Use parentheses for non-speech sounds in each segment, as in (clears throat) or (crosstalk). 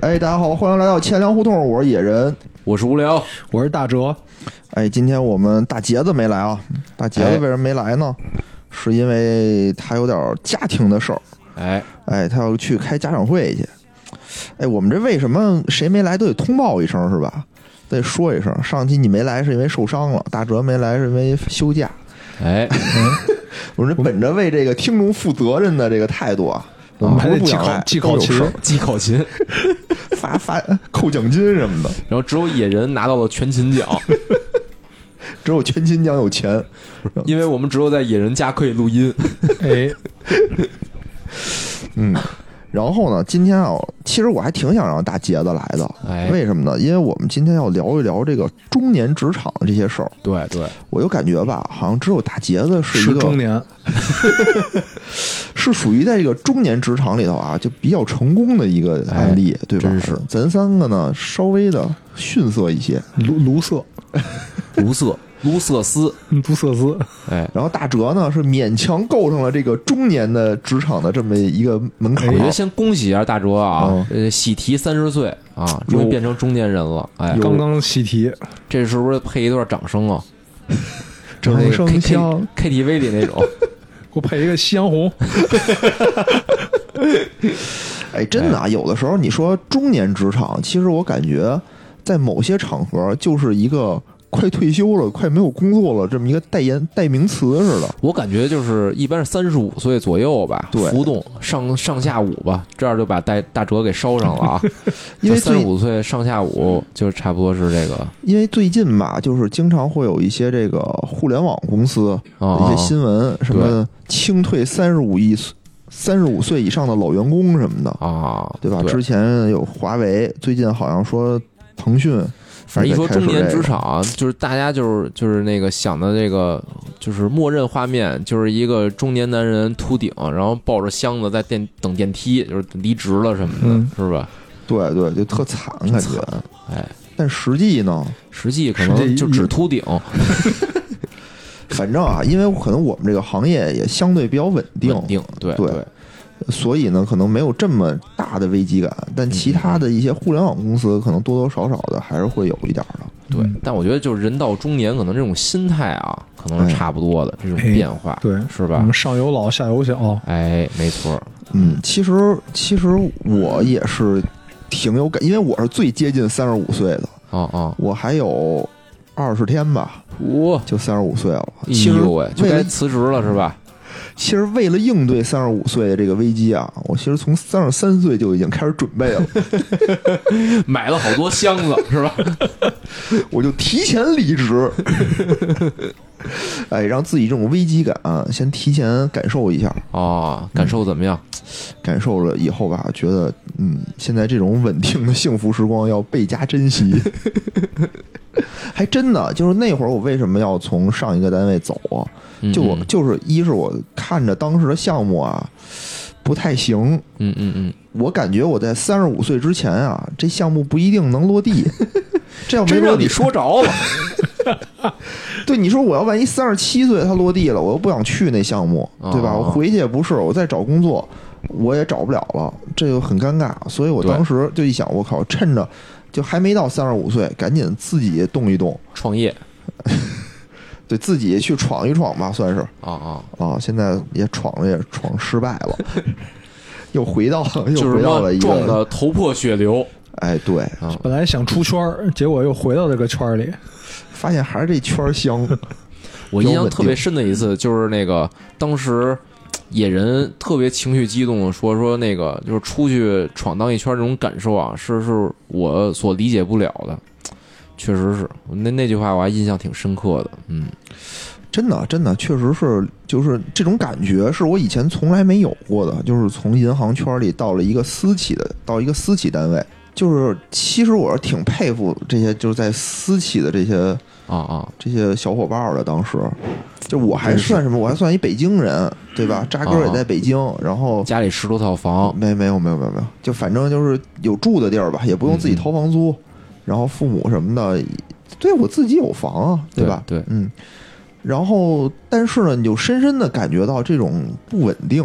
哎，大家好，欢迎来到钱粮胡同，我是野人。我是无聊，我是大哲，哎，今天我们大杰子没来啊，大杰子哎为什么没来呢？是因为他有点家庭的事儿，哎，哎，他要去开家长会去。哎，我们这为什么谁没来都得通报一声是吧？得说一声，上期你没来是因为受伤了，大哲没来是因为休假。哎，(laughs) 我们这本着为这个听众负责任的这个态度啊，我们还得记考记考勤记考勤，发发扣奖金什么的，然后只有野人拿到了全勤奖，(laughs) 只有全勤奖有钱。因为我们只有在野人家可以录音。哎，(laughs) 嗯，然后呢，今天啊，其实我还挺想让大杰子来的，哎，为什么呢？因为我们今天要聊一聊这个中年职场的这些事儿。对对，我就感觉吧，好像只有大杰子是一个是中年，(laughs) 是属于在这个中年职场里头啊，就比较成功的一个案例，对吧？真是咱三个呢，稍微的逊色一些。卢卢瑟，卢瑟 (laughs) 卢瑟斯，(laughs) 卢瑟斯，哎，然后大哲呢，是勉强够上了这个中年的职场的这么一个门槛我。觉得先恭喜一下大哲啊嗯，呃，喜提三十岁啊，终于变成中年人了。哎，刚刚喜提，这是不是配一段掌声啊？(laughs) 掌声 K 响 (laughs) K T V 里那种。给我配一个夕阳红，哎，真的啊，有的时候你说中年职场，其实我感觉在某些场合就是一个快退休了、快没有工作了这么一个代言代名词似的。我感觉就是一般是三十五岁左右吧，对浮动上上下午吧，这样就把大大哲给烧上了啊。(laughs) 因为最三十五岁上下午就差不多是这个因为最近吧，就是经常会有一些这个互联网公司的啊一些新闻，什么清退三十五亿、三十五岁以上的老员工什么的，啊，对吧？之前有华为，最近好像说腾讯，反正一说中年职场啊，就是大家就是就是那个想的这个，就是默认画面就是一个中年男人秃顶，然后抱着箱子在电等电梯，就是离职了什么的，嗯是吧？对对，就特惨感觉。哎，但实际呢，实际可能就只秃顶 (laughs) (laughs) 反正啊，因为可能我们这个行业也相对比较稳定，稳定，对对对，所以呢，可能没有这么大的危机感。但其他的一些互联网公司，可能多多少少的还是会有一点儿的。对嗯，但我觉得就是人到中年，可能这种心态啊，可能是差不多的这种哎变化，对，是吧？上有老下有小，哎，没错，嗯，其实其实我也是挺有感，因为我是最接近三十五岁的，哦哦，我还有二十天吧，哇，就三十五岁了。哎其实呦喂，就该辞职了是吧？其实为了应对三十五岁的这个危机啊，我其实从三十三岁就已经开始准备了，(laughs) 买了好多箱子是吧？(laughs) 我就提前离职，(laughs) 哎，让自己这种危机感、啊、先提前感受一下，哦，感受怎么样？感受了以后吧，觉得嗯，现在这种稳定的幸福时光要倍加珍惜。(laughs) 还真的就是那会儿，我为什么要从上一个单位走啊？嗯就我嗯就是一是我看着当时的项目啊不太行，嗯嗯嗯，我感觉我在三十五岁之前啊，这项目不一定能落地。(laughs) 这要没落地你，说着了。对你说我要万一三十七岁他落地了，我又不想去那项目，对吧？哦我回去也不是，我再找工作我也找不了了，这就很尴尬。所以我当时就一想，我靠，趁着就还没到三十五岁，赶紧自己动一动，创业。(laughs) 对自己去闯一闯吧，算是。啊啊，啊。现在也闯了，也闯失败了，又回到又回到了一个撞的头破血流。哎，对，啊！本来想出圈儿，结果又回到这个圈儿里，发现还是这圈儿香。(laughs) 我印象特别深的一次就是那个当时野人特别情绪激动的说说那个就是出去闯荡一圈这种感受啊，是是我所理解不了的。确实是那那句话我还印象挺深刻的，嗯，真的，真的，确实是，就是这种感觉是我以前从来没有过的。就是从银行圈里到了一个私企的，到一个私企单位，就是其实我是挺佩服这些就是在私企的这些啊啊，这些小伙伴儿的。当时，就我还算什么？我还算一北京人，对吧？扎根儿也在北京，然后家里十多套房，没没有没有没有没有，就反正就是有住的地儿吧，也不用自己掏房租，然后父母什么的，对我自己有房啊，对吧？对嗯。然后，但是呢，你就深深的感觉到这种不稳定，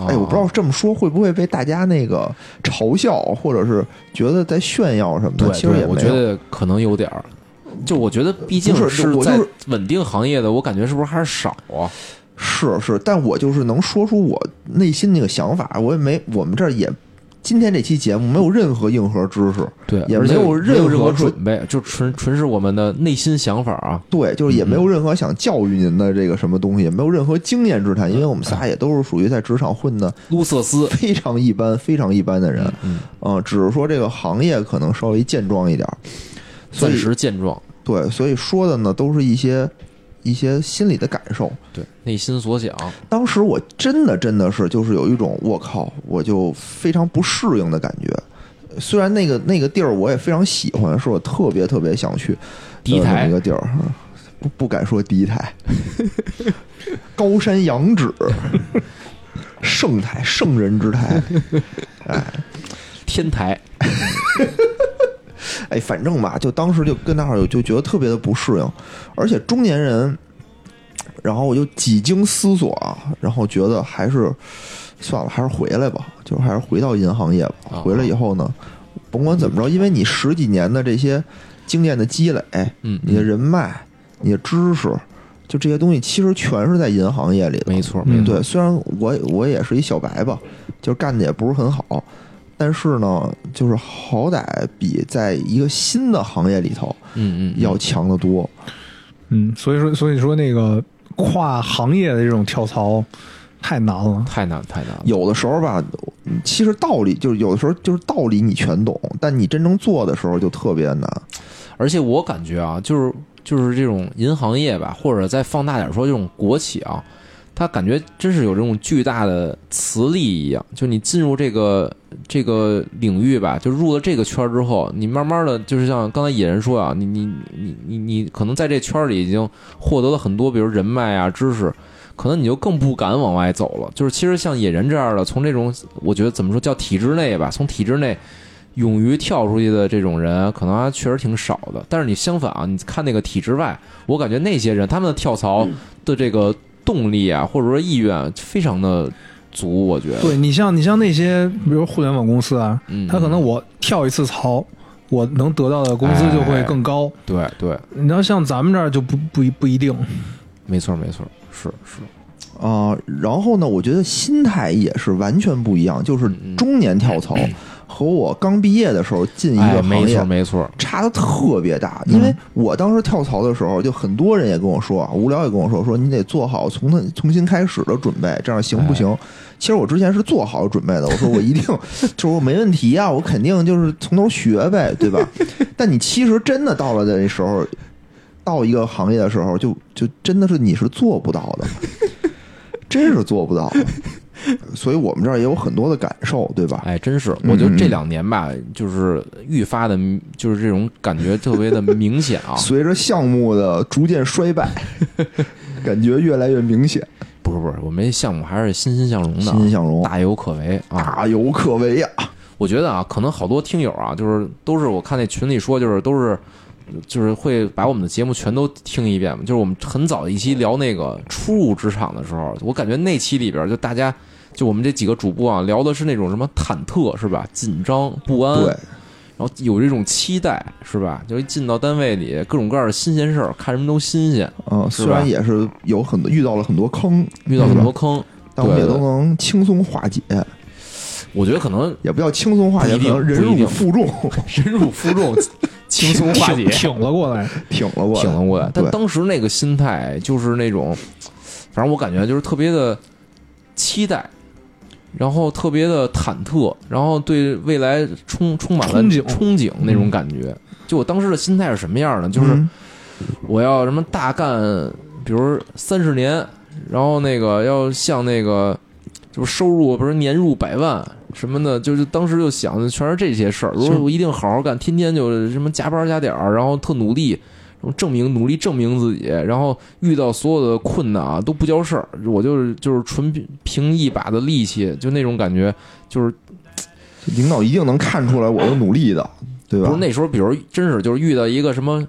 哎，我不知道这么说会不会被大家那个嘲笑，或者是觉得在炫耀什么的。对，其实也我觉得可能有点儿。就我觉得，毕竟是我在就是稳定行业的，我感觉是不是还是少啊？是是，但我就是能说出我内心那个想法，我也没我们这儿也今天这期节目没有任何硬核知识，对，也没有任任何准备，就纯纯是我们的内心想法啊。对，就是也没有任何想教育您的这个什么东西，也没有任何经验之谈，因为我们仨也都是属于在职场混的卢瑟斯，非常一般、非常一般的人，嗯，嗯，只是说这个行业可能稍微健壮一点暂时健壮，对，所以说的呢都是一些一些心里的感受。对，内心所想。当时我真的真的是就是有一种我靠，我就非常不适应的感觉。虽然那个那个地儿我也非常喜欢，是我特别特别想去的第一台一个地儿，不不敢说第一台，(laughs) 高山仰止，圣台圣人之台，哎天台，(laughs) 哎，反正吧，就当时就跟那儿就觉得特别的不适应，而且中年人，然后我就几经思索啊，然后觉得还是算了，还是回来吧，就是还是回到银行业吧。啊回来以后呢，甭管怎么着，因为你十几年的这些经验的积累，嗯，你的人脉、你的知识，就这些东西，其实全是在银行业里的。没错，嗯没错，对，虽然我我也是一小白吧，就是干的也不是很好，但是呢，就是好歹比在一个新的行业里头嗯嗯，要强得多。嗯，所以说所以说那个跨行业的这种跳槽太难了。太难太难了。有的时候吧，其实道理就是有的时候就是道理你全懂，但你真正做的时候就特别难。而且我感觉啊，就是就是这种银行业吧，或者再放大点说，这种国企啊，他感觉真是有这种巨大的磁力一样。就你进入这个这个领域吧，就入了这个圈儿之后，你慢慢的就是像刚才野人说啊，你你你你你可能在这圈儿里已经获得了很多，比如人脉啊、知识。可能你就更不敢往外走了。就是其实像野人这样的，从这种我觉得怎么说叫体制内吧，从体制内勇于跳出去的这种人，可能还确实挺少的。但是你相反啊，你看那个体制外，我感觉那些人他们跳槽的这个动力啊，或者说意愿非常的足，我觉得。对你像你像那些比如互联网公司啊，嗯，他可能我跳一次槽，我能得到的工资就会更高。对对，你要像咱们这儿就不不一不一定。没错没错，是是，啊、然后呢，我觉得心态也是完全不一样，就是嗯中年跳槽 (clears throat) 和我刚毕业的时候进一哎，个行业没错没错，差的特别大。因为我当时跳槽的时候，就很多人也跟我说啊，无聊也跟我说，说你得做好从头重新开始的准备，这样行不行？其实我之前是做好准备的，我说我一定 (laughs) 就是我没问题啊，我肯定就是从头学呗，对吧？但你其实真的到了那时候，到一个行业的时候，就就真的是你是做不到的，真是做不到的。所以我们这儿也有很多的感受，对吧？哎，真是，嗯我觉得这两年吧，就是愈发的，就是这种感觉特别的明显啊。随着项目的逐渐衰败，(laughs) 感觉越来越明显，不是不是，我们项目还是欣欣向荣的啊，欣欣向荣，大有可为啊。大有可为呀、我觉得啊，可能好多听友啊，就是都是我看那群里说，就是都是就是会把我们的节目全都听一遍嘛。就是我们很早一期聊那个初入职场的时候，我感觉那期里边就大家就我们这几个主播啊，聊的是那种什么忐忑是吧？紧张不安，对，然后有这种期待是吧？就一进到单位里，各种各样的新鲜事儿，看什么都新鲜，嗯，虽然也是有很多遇到了很多坑，遇到很，多坑。但我们也都能轻松化解，我觉得可能也不叫轻松化解，可能忍辱负重，忍辱负重，(laughs) 轻松化解，挺了过来。挺了过来，挺了过来。但当时那个心态就是那种，反正我感觉就是特别的期待，然后特别的忐忑，然后对未来充充满了憧憬那种感觉。就我当时的心态是什么样的？就是嗯我要什么大干，比如三十年，然后那个要像那个就是收入，不是年入百万什么的，就是当时就想的全是这些事儿。如果我一定好好干，天天就什么加班加点儿，然后特努力，证明努力证明自己，然后遇到所有的困难啊都不叫事儿，我就是就是纯凭凭一把的力气，就那种感觉，就是领导一定能看出来我的努力的，对吧？不是那时候，比如真是就是遇到一个什么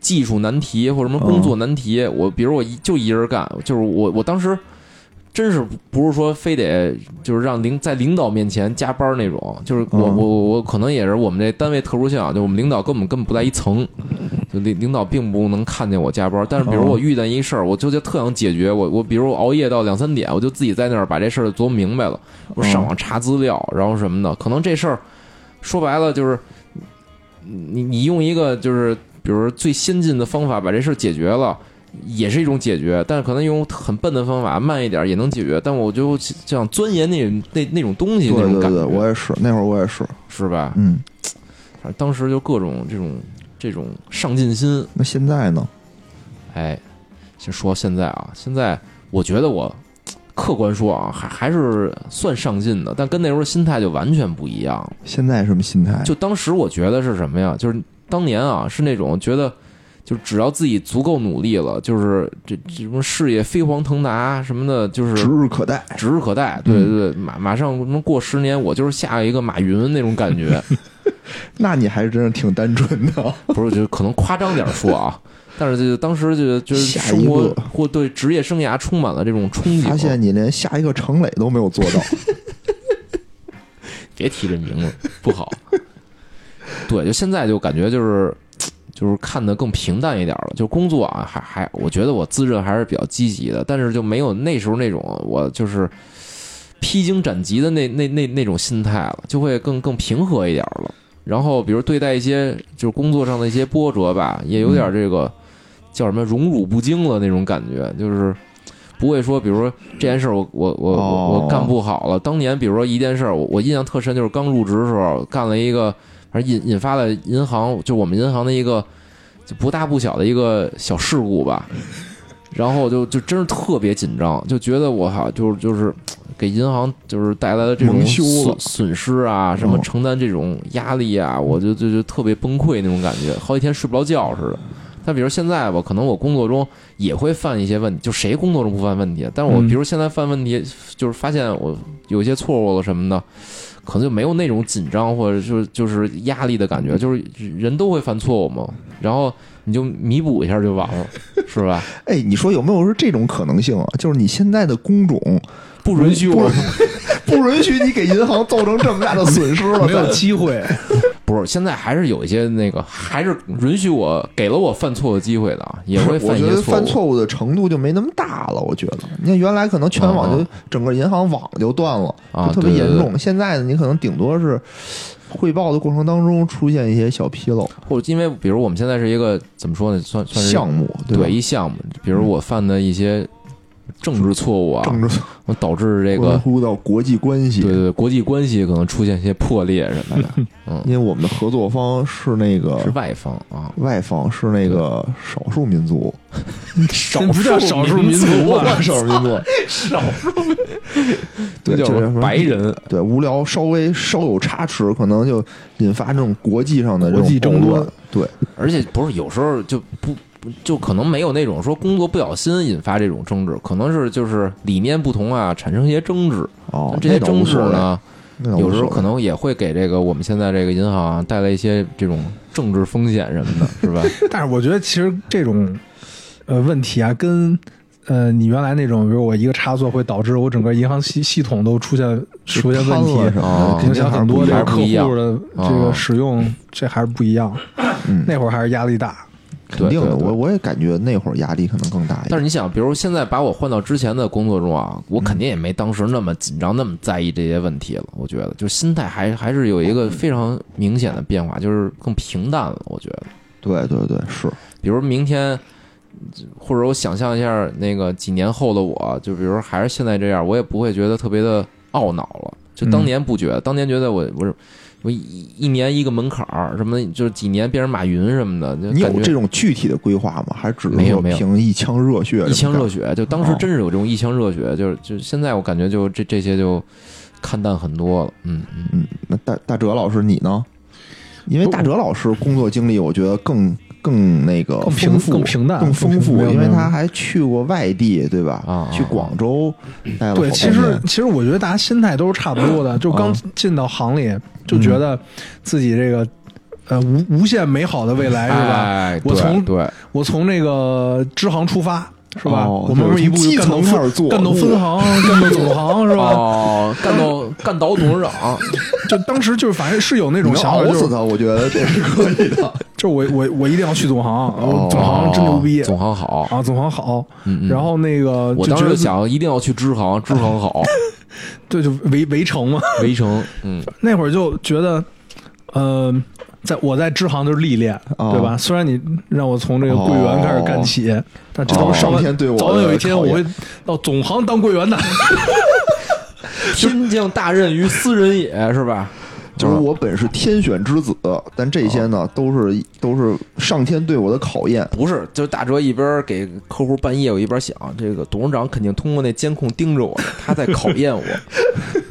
技术难题或者什么工作难题，我比如我就一人干，就是我我当时真是不是说非得就是让领在领导面前加班那种，就是我我我可能也是我们这单位特殊性，就我们领导根本根本不在一层，就领领导并不能看见我加班。但是比如我遇见一事儿，我就就特想解决，我我比如我熬夜到两三点，我就自己在那儿把这事儿琢磨明白了，我上网查资料，然后什么的，可能这事儿说白了就是你你用一个就是比如最先进的方法把这事儿解决了。也是一种解决，但是可能用很笨的方法，慢一点也能解决。但我就想钻研那那那种东西，那种感觉。我也是，那会儿我也是，是吧？嗯，反正当时就各种这种这种上进心。那现在呢？哎，先说现在啊，现在我觉得我客观说啊，还还是算上进的，但跟那时候心态就完全不一样。现在什么心态？就当时我觉得是什么呀？就是当年啊，是那种觉得。就只要自己足够努力了，就是这这种事业飞黄腾达什么的，就是指日可待，指日可待。对对对，马马上能过十年，我就是下一个马云那种感觉。(laughs) 那你还是真是挺单纯的，(laughs) 不是？就可能夸张点说啊，(laughs) 但是就当时就就是生活或对职业生涯充满了这种憧憬。发现你连下一个程磊都没有做到，别提这名字不好。对，就现在就感觉就是。就是看得更平淡一点了，就工作啊，还还，我觉得我自认还是比较积极的，但是就没有那时候那种我就是披荆斩棘的那那那那种心态了，就会更更平和一点了。然后，比如对待一些就是工作上的一些波折吧，也有点这个叫什么荣辱不惊了那种感觉，就是不会说，比如说这件事我我我我干不好了。当年比如说一件事，我我印象特深，就是刚入职的时候干了一个。而引引发了银行，就我们银行的一个就不大不小的一个小事故吧，然后就就真是特别紧张，就觉得我哈，就是就是给银行就是带来的这种损损失啊，什么承担这种压力啊，我就就就特别崩溃那种感觉，好几天睡不着觉似的。但比如现在吧，可能我工作中也会犯一些问题，就谁工作中不犯问题？但是我比如现在犯问题，就是发现我有一些错误了什么的。可能就没有那种紧张或者就是就是压力的感觉，就是人都会犯错误嘛，然后你就弥补一下就完了，是吧？(laughs) 哎，你说有没有是这种可能性啊？就是你现在的工种不允许我，(laughs) 不允许你给银行造成这么大的损失了，没有机会。(laughs) 不是，现在还是有一些那个，还是允许我给了我犯错的机会的啊，也会犯一些错误。犯错误的程度就没那么大了，我觉得。你看原来可能全网就整个银行网就断了，就特别严重。现在呢，你可能顶多是汇报的过程当中出现一些小纰漏，或者因为比如我们现在是一个怎么说呢，算算是项目对一项目，比如我犯的一些。政治错误啊，政治我导致这个关乎到国际关系，对对，国际关系可能出现一些破裂什么的。(laughs) 嗯，因为我们的合作方是那个是外方啊，外方是那个少数民族，(laughs) 少不叫少数民族啊，少数民族，少数，对，就是白人，对，无聊稍微稍有差池，可能就引发这种国际上的国际争端。对，而且不是有时候就不。就可能没有那种说工作不小心引发这种争执，可能是就是理念不同啊，产生一些争执。哦，这些争执呢，有时候可能也会给这个我们现在这个银行带来一些这种政治风险什么的，(laughs) 是吧？但是我觉得其实这种呃问题啊，跟呃你原来那种，比如我一个差错会导致我整个银行系系统都出现出现问题，影响很多这个客户的这个使用，这还是不一样。那会儿还是压力大。肯定的，我我也感觉那会儿压力可能更大一点。但是你想，比如现在把我换到之前的工作中啊，我肯定也没当时那么紧张，那么在意这些问题了。我觉得，就心态还还是有一个非常明显的变化，就是更平淡了。我觉得，对对对，是。比如明天，或者我想象一下，那个几年后的我，就比如还是现在这样，我也不会觉得特别的懊恼了。就当年不觉得，当年觉得我我是。我一一年一个门槛儿，什么就是几年变成马云什么的，你有这种具体的规划吗？还是只没有凭一腔热血？一腔热血，就当时真是有这种一腔热血，就是就现在我感觉就这这些就看淡很多了。嗯嗯嗯，那大大哲老师你呢？因为大哲老师工作经历，我觉得更。更那个丰富、更平淡、更丰富，因为他还去过外地，对吧？啊，去广州待了。对，其实其实我觉得大家心态都是差不多的，就刚进到行里，就觉得自己这个呃无无限美好的未来是吧？我从对，我从那个支行出发，是吧？我们一步干到开始做，干到分行，干到总行，是吧？哦，干到干到董事长，(laughs) 就当时就是反正是有那种想法，死他，我觉得这是可以的。(laughs) 就我我我一定要去总行，总行真牛逼，总行好啊，总行好。然后那个我当时想一定要去支行，支行好。(laughs) 对，就围围城嘛，围城。嗯，那会儿就觉得，呃。在我在支行就是历练，对吧？虽然你让我从这个柜员开始干起，但这都是上天对我早晚有一天我会到总行当柜员的。(laughs) 天降大任于斯人也是吧？就是我本是天选之子，但这些呢都是都是上天对我的考验。不是，就大哲一边给客户办业务，一边想，这个董事长肯定通过那监控盯着我，他在考验我。(laughs)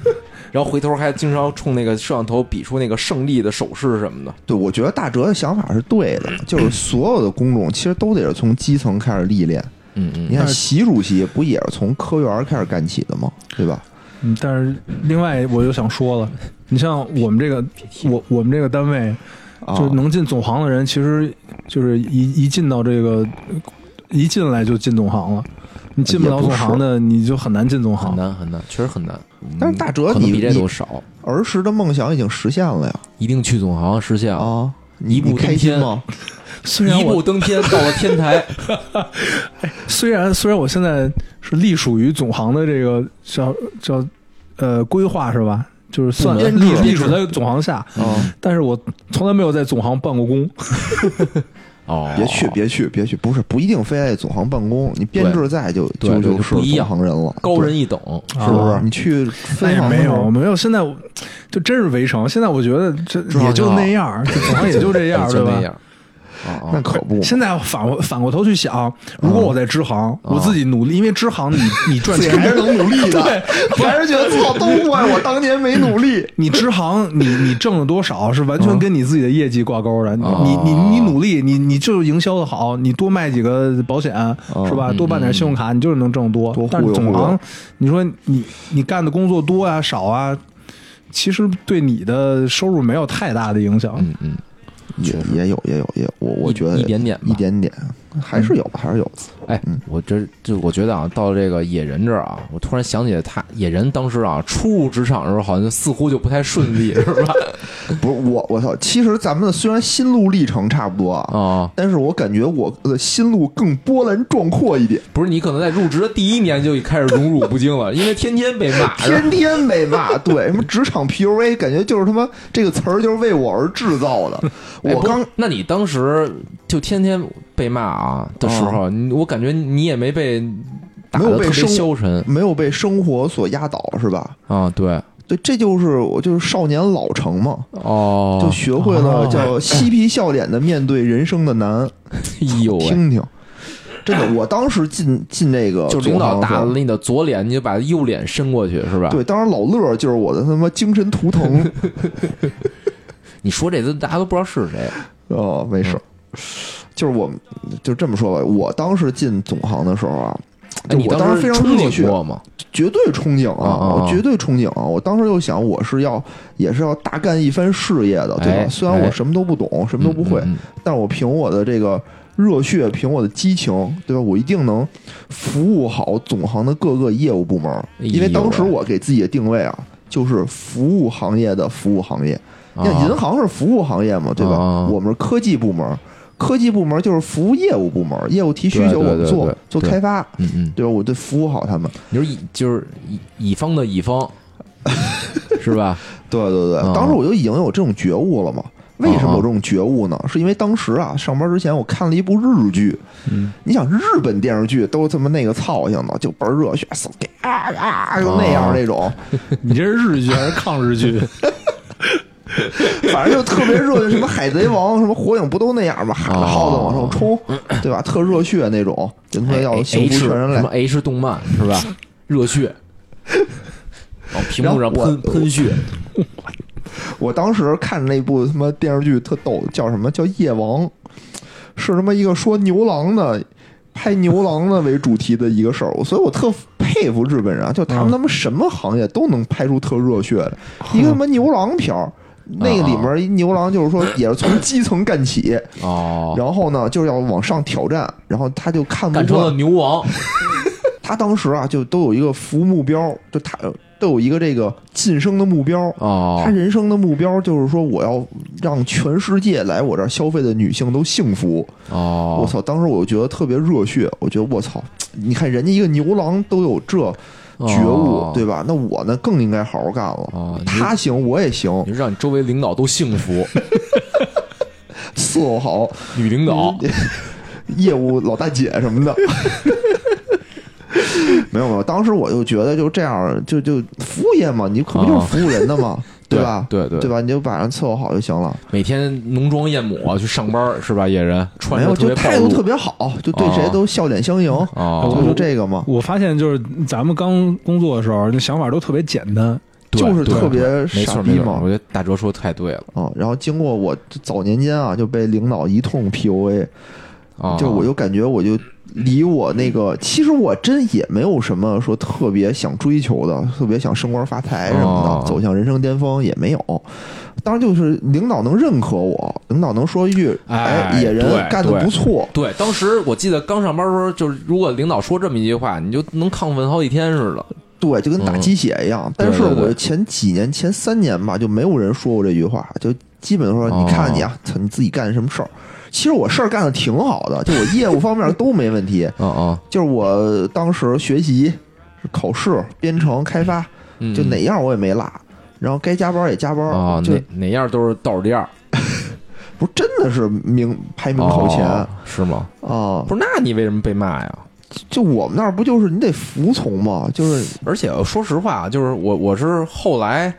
然后回头还经常冲那个摄像头比出那个胜利的手势什么的。对，我觉得大哲的想法是对的，(clears throat) 就是所有的工种其实都得是从基层开始历练。嗯嗯。你看习主席不也是从科员开始干起的吗？对吧？嗯。但是另外我就想说了，你像我们这个，我我们这个单位，就能进总行的人，其实就是一一进到这个，一进来就进总行了。你进不了总行的，你就很难进总行，很难很难，确实很难。但是大哲，你比这都少。儿时的梦想已经实现了呀！一定去总行实现啊！一步登天吗？虽然一步登天到了天台。(laughs) 虽然虽然我现在是隶属于总行的这个叫叫呃规划是吧？就是算隶隶属在总行下，但是我从来没有在总行办过工。(laughs) 哦，别去，别去，别去！不是，不一定非得总行办公，你编制在就就就是总行人了，高人一等，是不是？你去分行没有没有，现在就真是围城。现在我觉得这也就那样，总行也就这样，(laughs) 对吧？那可不。现在反过反过头去想，如果我在支行，我自己努力，因为支行你 (laughs) 你赚钱还是能努力的，(laughs) 对 (laughs) 还是觉得操，都怪我当年没努力。你支行，你你挣了多少是完全跟你自己的业绩挂钩的。你你你努力，你你就是营销的好，你多卖几个保险是吧？多办点信用卡，你就是能挣多。但是总行，你说你你干的工作多啊少啊，其实对你的收入没有太大的影响。嗯嗯。也也有也有也有我我觉得一点点一点点还是有还是有哎，我这就我觉得啊，到这个野人这儿啊，我突然想起来，他野人当时啊初入职场的时候，好像似乎就不太顺利，是吧？(laughs) 不是我我操，其实咱们虽然心路历程差不多啊，但是我感觉我的心路更波澜壮阔一点。不是你可能在入职的第一年就开始荣辱不惊了，因为天天被骂，天天被骂。对，什么职场 PUA，感觉就是他妈这个词儿就是为我而制造的。我刚，那你当时就天天被骂啊的时候，我感觉你也没被没有被消沉，没有被生活所压倒，是吧？啊，对对，这就是我就是少年老成嘛。哦，就学会了叫 (laughs) 嬉皮笑脸的面对人生的难。哎呦，听听，真的，我当时进进那个，就领导打了你的左脸，你就把右脸伸过去，是吧？对，当时老乐就是我的他妈精神图腾。(laughs) 你说这都大家都不知道是谁哦，没事，就是我，就这么说吧。我当时进总行的时候啊，就我当时非常热血吗？绝对憧憬啊！我绝对憧憬啊！我当时就想，我是要也是要大干一番事业的，对吧？虽然我什么都不懂，什么都不会，但我凭我的这个热血，凭我的激情，对吧？我一定能服务好总行的各个业务部门，因为当时我给自己的定位啊，就是服务行业的服务行业。那银行是服务行业嘛，对吧？我们是科技部门，科技部门就是服务业务部门，业务提需求我们做做开发，嗯嗯，对吧？我得服务好他们。你说乙就是乙乙方的乙方，(laughs) 是吧？对对对，当时我就已经有这种觉悟了嘛。为什么有这种觉悟呢？是因为当时啊，上班之前我看了一部日剧。嗯，你想日本电视剧都这么那个操性的，就倍儿热血，啊啊，就那样那种。(laughs) 你这是日剧还是抗日剧？(laughs) (laughs) 反正就特别热血，什么海贼王、什么火影不都那样吗？喊着号子往上冲，对吧？特热血那种，就他妈要幸福全人类。什么 H 动漫是吧？热血，往屏幕上喷喷血。我当时看那部他妈电视剧特逗，叫什么叫夜王？是他妈一个说牛郎的，拍牛郎的为主题的一个事儿。所以我特佩服日本人，就他们他妈什么行业都能拍出特热血的，一个他妈牛郎片儿。那个里面牛郎就是说也是从 (coughs) 基层干起哦，然后呢就是要往上挑战，然后他就看不惯牛王。(laughs) 他当时啊就都有一个服务目标，就他都有一个这个晋升的目标哦。他人生的目标就是说我要让全世界来我这儿消费的女性都幸福哦。我操！当时我就觉得特别热血，我觉得我操！你看人家一个牛郎都有这觉悟，对吧？那我呢更应该好好干了。他行我也行，让你周围领导都幸福，(laughs) 伺候好。女领导、(laughs) 业务老大姐什么的。(laughs) 没有没有，当时我就觉得就这样，就就服务业嘛，你可不就是服务人的嘛，对吧？对对，对吧？你就把人伺候好就行了。每天浓妆艳抹去上班是吧？野人没有，就态度特别好，就对谁都笑脸相迎啊，就这个嘛。我发现就是咱们刚工作的时候，那想法都特别简单，就是特别傻逼嘛。我觉得大哲说的太对了啊。然后经过我早年间啊，就被领导一通 PUA，就我就感觉我就。离我那个，其实我真也没有什么说特别想追求的，特别想升官发财什么的，走向人生巅峰也没有。当然，就是领导能认可我，领导能说一句：“哎，野人干的不错。”对，当时我记得刚上班的时候，就是如果领导说这么一句话，你就能亢奋好几天似的。对，就跟打鸡血一样。但是我前几年、前三年吧，就没有人说过这句话，就基本说：“你看你啊，操，你自己干什么事儿。”其实我事儿干的挺好的，就我 (laughs) 业务方面都没问题。嗯嗯，就是我当时学习、考试、编程、开发，就哪样我也没落。然后该加班也加班啊，哪哪样都是倒数第二。(laughs) 不是真的是名排名靠前是吗？啊，不是，那你为什么被骂呀？就我们那儿不就是你得服从吗？就是，而且说实话，就是我我是后来。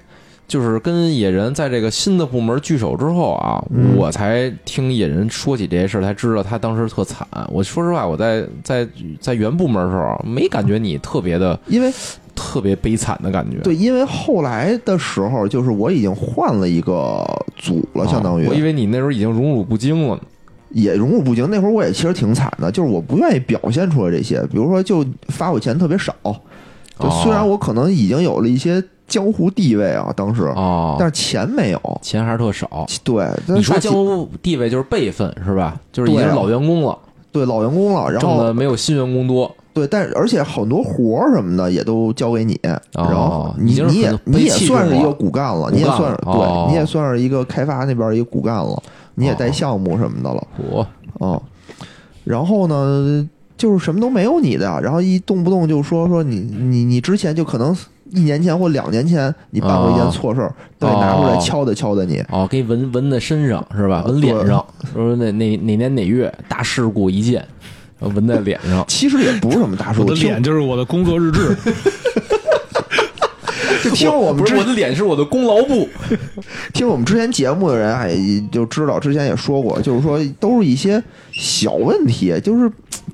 就是跟野人在这个新的部门聚首之后啊，我才听野人说起这些事儿，才知道他当时特惨。我说实话，我在在在原部门的时候没感觉你特别的，因为特别悲惨的感觉。对，因为后来的时候，就是我已经换了一个组了，相当于我以为你那时候已经荣辱不惊了呢，也荣辱不惊。那会儿我也其实挺惨的，就是我不愿意表现出来这些，比如说就发我钱特别少，就虽然我可能已经有了一些。江湖地位啊，当时啊，但是钱没有，钱还是特少。对，你说江湖地位就是辈分是吧？就是已经是老员工了，对老员工了，然后挣的没有新员工多。对，但而且很多活儿什么的也都交给你，然后你你也你也算是一个骨干了，你也算是对，你也算是一个开发那边一个骨干了，你也带项目什么的了。我哦，然后呢，就是什么都没有你的，然后一动不动就说说你你你之前就可能。一年前或两年前，你办过一件错事儿，都得拿出来敲打敲打你。哦，给你纹纹在身上是吧？纹脸上，说哪哪哪年哪月大事故一件，纹在脸上。(laughs) 其实也不是什么大事故，我的脸就是我的工作日志。(laughs) 就听我们，不是我的脸是我的功劳簿。(laughs) 听我们之前节目的人哎，就知道之前也说过，就是说都是一些小问题，就是。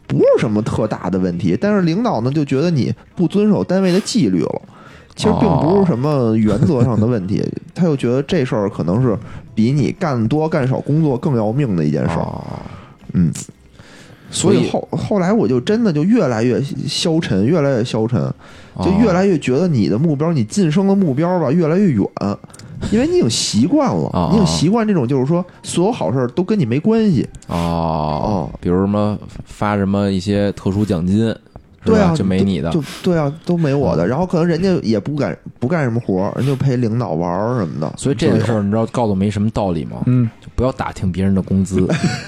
不是什么特大的问题，但是领导呢就觉得你不遵守单位的纪律了。其实并不是什么原则上的问题，他又觉得这事儿可能是比你干多干少工作更要命的一件事儿。嗯，所以后后来我就真的就越来越消沉，越来越消沉，就越来越觉得你的目标，你晋升的目标吧越来越远，因为你已经习惯了，你已经习惯这种就是说所有好事都跟你没关系。哦，比如什么发什么一些特殊奖金。对啊，就没你的，就对啊，都没我的。然后可能人家也不干不干什么活，人就陪领导玩什么的。所以这个事儿，你知道告诉没什么道理吗？嗯，就不要打听别人的工资。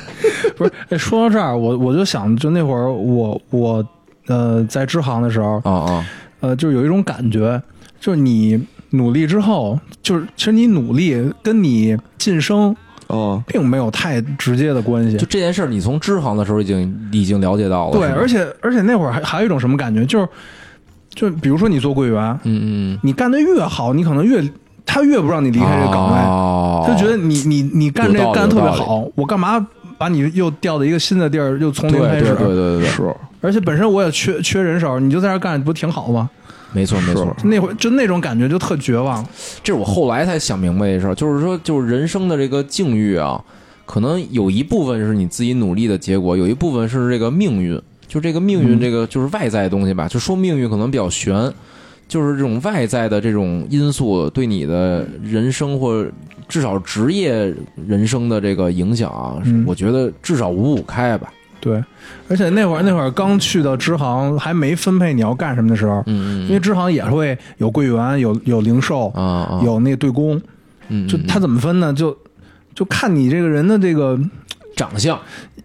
(laughs) 不是，哎，说到这儿，我我就想，就那会儿我我呃在支行的时候啊啊，呃，就有一种感觉，就是你努力之后，就是其实你努力跟你晋升。哦，并没有太直接的关系。就这件事儿，你从支行的时候已经已经了解到了。对，而且而且那会儿还还有一种什么感觉，就是就比如说你做柜员，嗯嗯，你干的越好，你可能越他越不让你离开这个岗位，他觉得你你你干这干的特别好，我干嘛把你又调到一个新的地儿，又从零开始？对对对对，是。而且本身我也缺缺人手，你就在这干，不挺好吗？没错没错，那会就那种感觉就特绝望。这是我后来才想明白的事儿，就是说，就是人生的这个境遇啊，可能有一部分是你自己努力的结果，有一部分是这个命运。就这个命运，这个就是外在的东西吧。就说命运可能比较悬，就是这种外在的这种因素对你的人生或至少职业人生的这个影响啊，我觉得至少五五开吧。对，而且那会儿那会儿刚去到支行，还没分配你要干什么的时候，嗯因为支行也会有柜员，有有零售啊，有那对公，嗯，就他怎么分呢？就就看你这个人的这个长相。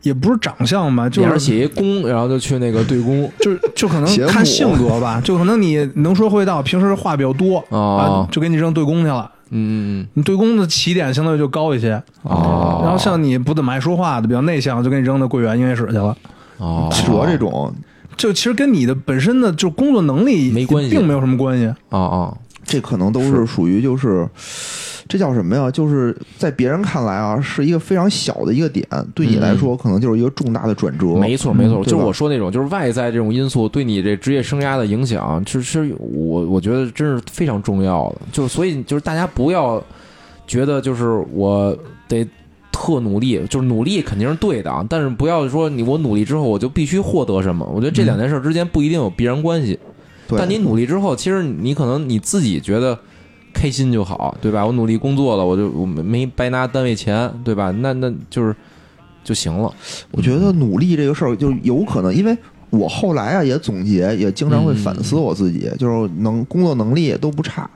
也不是长相吧，就是写一工，然后就去那个对公，就就可能看性格吧，就可能你能说会道，平时话比较多啊，就给你扔对公去了。嗯你对公的起点相对就高一些哦。然后像你不怎么爱说话的，比较内向，就给你扔到柜员音乐室去了。哦，主要这种，就其实跟你的本身的就工作能力没关系，并没有什么关系。啊啊，这可能都是属于就是。这叫什么呀？就是在别人看来啊，是一个非常小的一个点，对你来说可能就是一个重大的转折。没错，没错，就是我说那种，就是外在这种因素对你这职业生涯的影响，其实我我觉得真是非常重要的。就是所以，就是大家不要觉得就是我得特努力，就是努力肯定是对的啊，但是不要说你我努力之后我就必须获得什么。我觉得这两件事之间不一定有必然关系。但你努力之后，其实你可能你自己觉得。开心就好，对吧？我努力工作了，我就我没没白拿单位钱，对吧？那那就是就行了。我觉得努力这个事儿，就有可能，因为我后来啊也总结，也经常会反思我自己，就是能工作能力也都不差，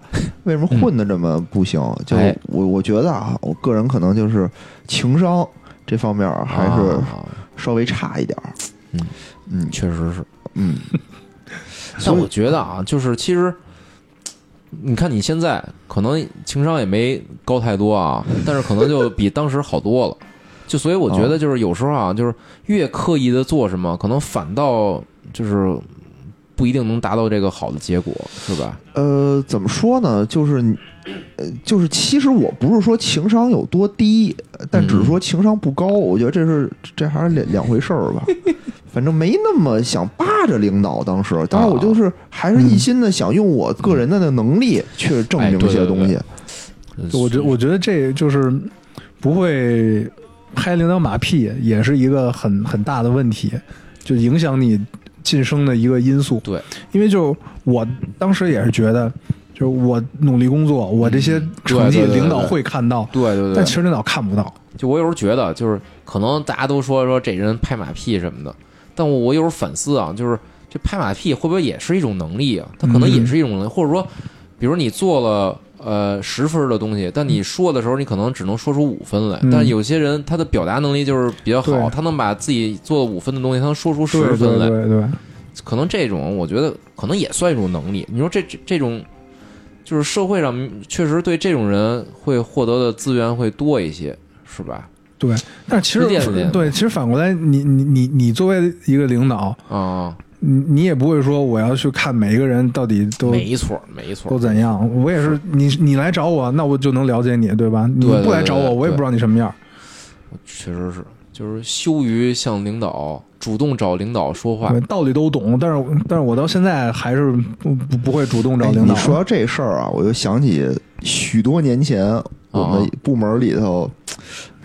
为什么混的这么不行？就我我觉得啊，我个人可能就是情商这方面还是稍微差一点儿。嗯嗯，确实是。嗯，但我觉得啊，就是其实。你看你现在可能情商也没高太多啊，(laughs) 但是可能就比当时好多了。就所以我觉得就是有时候啊，就是越刻意的做什么，可能反倒就是不一定能达到这个好的结果，是吧？呃，怎么说呢？就是呃，就是其实我不是说情商有多低，但只是说情商不高。我觉得这是这还是两两回事儿吧。(laughs) 反正没那么想扒着领导，当时，当然我就是还是一心的想用我个人的那能力去证明一些东西。我觉我觉得这就是不会拍领导马屁，也是一个很很大的问题，就影响你晋升的一个因素。对，因为就我当时也是觉得，就是我努力工作，我这些成绩领导会看到，对对对，但其实领导看不到。就我有时候觉得，就是可能大家都说说这人拍马屁什么的。但我有时候反思啊，就是这拍马屁会不会也是一种能力啊？它可能也是一种能力，或者说，比如你做了呃十分的东西，但你说的时候你可能只能说出五分来。但有些人他的表达能力就是比较好，他能把自己做五分的东西，他能说出十分来。对对，可能这种我觉得可能也算一种能力。你说这这这种，就是社会上确实对这种人会获得的资源会多一些，是吧？对，但是其实对，其实反过来，你你你你作为一个领导啊，你你也不会说我要去看每一个人到底都没错没错都怎样，我也是你你来找我，那我就能了解你，对吧？你不来找我，我也不知道你什么样。确实是，就是羞于向领导主动找领导说话，道理都懂，但是但是我到现在还是不不不会主动找领导。你说到这事儿啊，我就想起许多年前我们部门里头。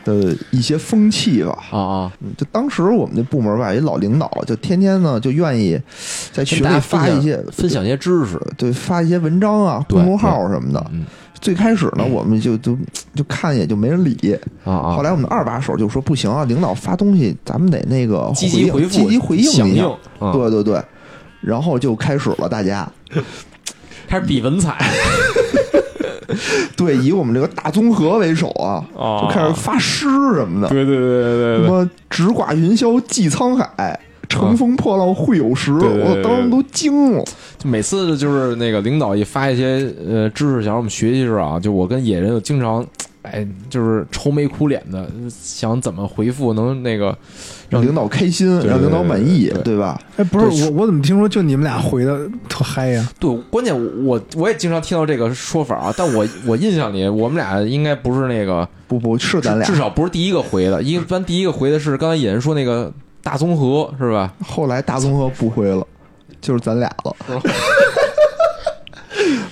的一些风气吧啊啊！就当时我们那部门吧，一老领导就天天呢就愿意在群里发一些分享一些知识，对，发一些文章啊、公众号什么的。最开始呢，我们就就就看也就没人理啊啊！后来我们的二把手就说：“不行啊，领导发东西，咱们得那个积极回复、积极回应一下。”对对对，然后就开始了，大家 (laughs) 开始比文采。(laughs) (laughs) 对，以我们这个大综合为首啊，就开始发诗什么的。对对对对对，什么直挂云霄济沧海，乘风破浪会有时。我当时都惊了。就每次就是那个领导一发一些呃知识想让我们学习时候啊，就我跟野人就经常。哎，就是愁眉苦脸的，想怎么回复能那个让领导开心，让领导满意，对吧？哎，不是我，我怎么听说就你们俩回的特嗨呀？对，关键我我也经常听到这个说法啊，但我我印象里我们俩应该不是那个，不不是咱俩，至少不是第一个回的，一般第一个回的是刚才野人说那个大综合是吧？后来大综合不回了，就是咱俩了。(laughs)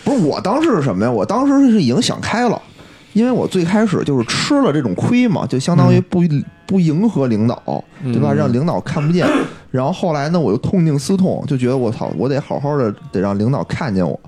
不是，我当时是什么呀？我当时是已经想开了。因为我最开始就是吃了这种亏嘛，就相当于不不迎合领导，对吧？让领导看不见，(clears throat) 然后后来呢，我又痛定思痛，就觉得我操，我得好好的得让领导看见我。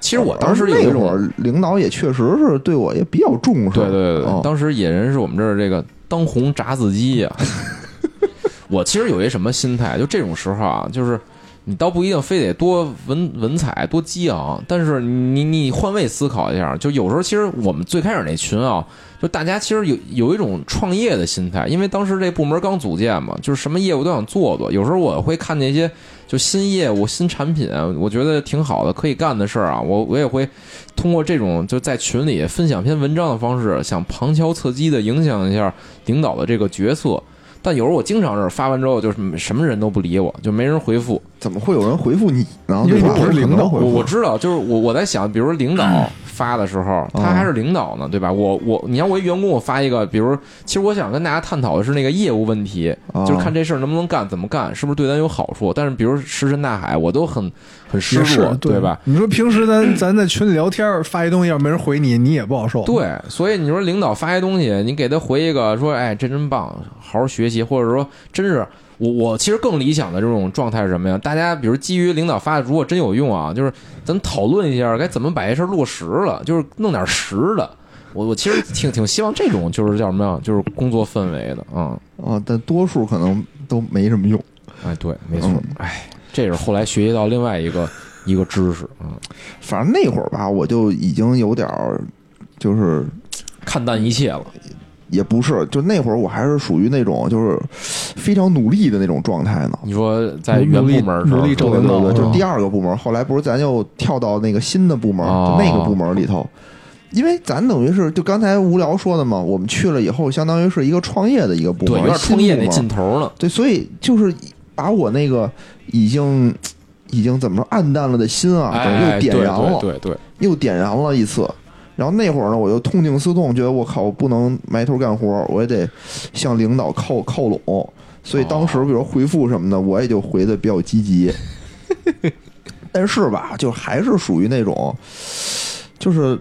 其实我当时那会儿领导也确实是对我也比较重视。对对对，当时野人是我们这儿这个当红炸子鸡呀。(laughs) 我其实有一什么心态，就这种时候啊，就是。你倒不一定非得多文文采多激昂，但是你你换位思考一下，就有时候其实我们最开始那群啊，就大家其实有有一种创业的心态，因为当时这部门刚组建嘛，就是什么业务都想做做。有时候我会看那些就新业务、新产品，我觉得挺好的，可以干的事儿啊，我我也会通过这种就在群里分享篇文章的方式，想旁敲侧击的影响一下领导的这个决策。但有时候我经常是发完之后，就是什么人都不理我，就没人回复。怎么会有人回复你呢？因为不是领导，我我知道，就是我我在想，比如领导。发的时候，他还是领导呢，对吧？我我，你让我一员工，我发一个，比如，其实我想跟大家探讨的是那个业务问题，就是看这事儿能不能干，怎么干，是不是对咱有好处。但是，比如石沉大海，我都很很失落，对吧？你说平时咱咱在群里聊天，发一东西要没人回你，你也不好受。对，所以你说领导发一东西，你给他回一个说，哎，这真棒，好好学习，或者说真是。我我其实更理想的这种状态是什么呀？大家比如基于领导发的，如果真有用啊，就是咱讨论一下该怎么把这事儿落实了，就是弄点实的。我我其实挺挺希望这种就是叫什么呀？就是工作氛围的啊啊！但多数可能都没什么用。哎，对，没错。哎，这是后来学习到另外一个一个知识啊。反正那会儿吧，我就已经有点儿就是看淡一切了。也不是，就那会儿我还是属于那种就是非常努力的那种状态呢。你说在原部门努力挣领导，就第二个部门，后来不是咱又跳到那个新的部门，那个部门里头，因为咱等于是就刚才无聊说的嘛，我们去了以后，相当于是一个创业的一个部门，有点创业那劲头了。对，所以就是把我那个已经已经怎么说暗淡了的心啊，又点燃了，对对，又点燃了一次。然后那会儿呢，我就痛定思痛，觉得我靠，我不能埋头干活，我也得向领导靠靠拢。所以当时，比如回复什么的，我也就回的比较积极。(laughs) 但是吧，就还是属于那种，就是，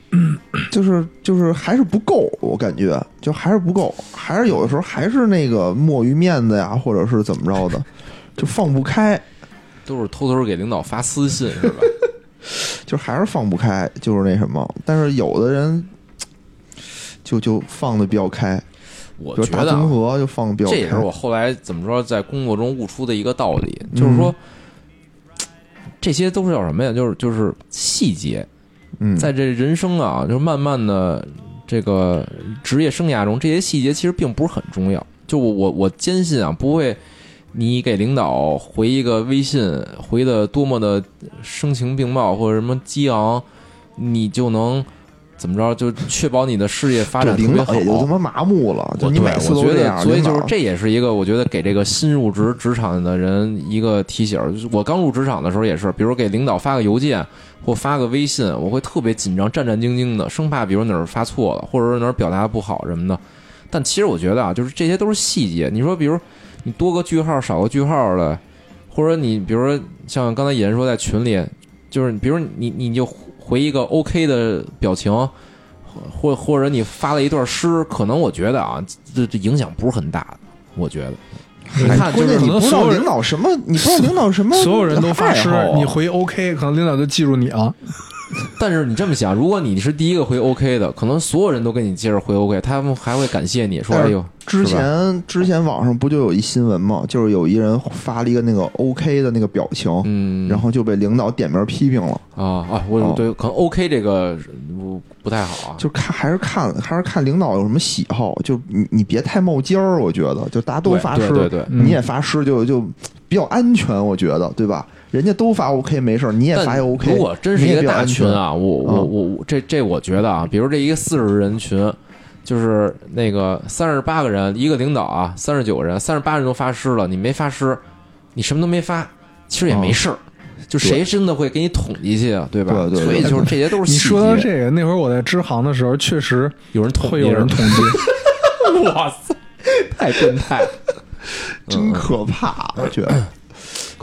(clears throat) 就是就是还是不够，我感觉就还是不够，还是有的时候还是那个墨于面子呀，或者是怎么着的，就放不开。都是偷偷给领导发私信是吧？(laughs) 就还是放不开，就是那什么。但是有的人就就放的比较开，我觉得综合就放的比较。这也是我后来怎么说，在工作中悟出的一个道理，就是说，这些都是叫什么呀？就是就是细节。嗯，在这人生啊，就是慢慢的这个职业生涯中，这些细节其实并不是很重要。就我我我坚信啊，不会。你给领导回一个微信，回的多么的声情并茂或者什么激昂，你就能怎么着？就确保你的事业发展特别好。也就他妈麻木了。就你每次都这样，所以就是这也是一个我觉得给这个新入职职场的人一个提醒。我刚入职场的时候也是，比如给领导发个邮件或发个微信，我会特别紧张、战战兢兢的，生怕比如哪儿发错了，或者说哪儿表达不好什么的。但其实我觉得啊，就是这些都是细节。你说，比如。你多个句号少个句号的，或者你比如说像刚才野人说在群里，就是比如你你就回一个 OK 的表情，或或者你发了一段诗，可能我觉得啊，这这影响不是很大的，我觉得。你看，就是你不知道领导什么，你不知道领导什么，所有人都发诗，你回 OK，可能领导就记住你了。(laughs) 但是你这么想，如果你是第一个回 OK 的，可能所有人都跟你接着回 OK，他们还会感谢你说：“哎呦。”之前之前网上不就有一新闻吗？就是有一人发了一个那个 OK 的那个表情，嗯，然后就被领导点名批评了啊啊！我对可能 OK 这个不不太好啊，就看还是看还是看领导有什么喜好，就你你别太冒尖儿，我觉得就大家都发诗，对对，你也发诗就就比较安全，我觉得对吧？人家都发 OK 没事你也发 OK。如果真是一个大群啊，我我我这这我觉得啊，比如这一个四十人群，就是那个三十八个人，一个领导啊，三十九个人，三十八人都发诗了，你没发诗，你什么都没发，其实也没事儿。就谁真的会给你统计去啊？对吧？对对。所以就是这些都是你说到这个，那会儿我在支行的时候，确实有人统会有人统计。(laughs) 哇塞，太变态，(laughs) 真可怕！我觉得。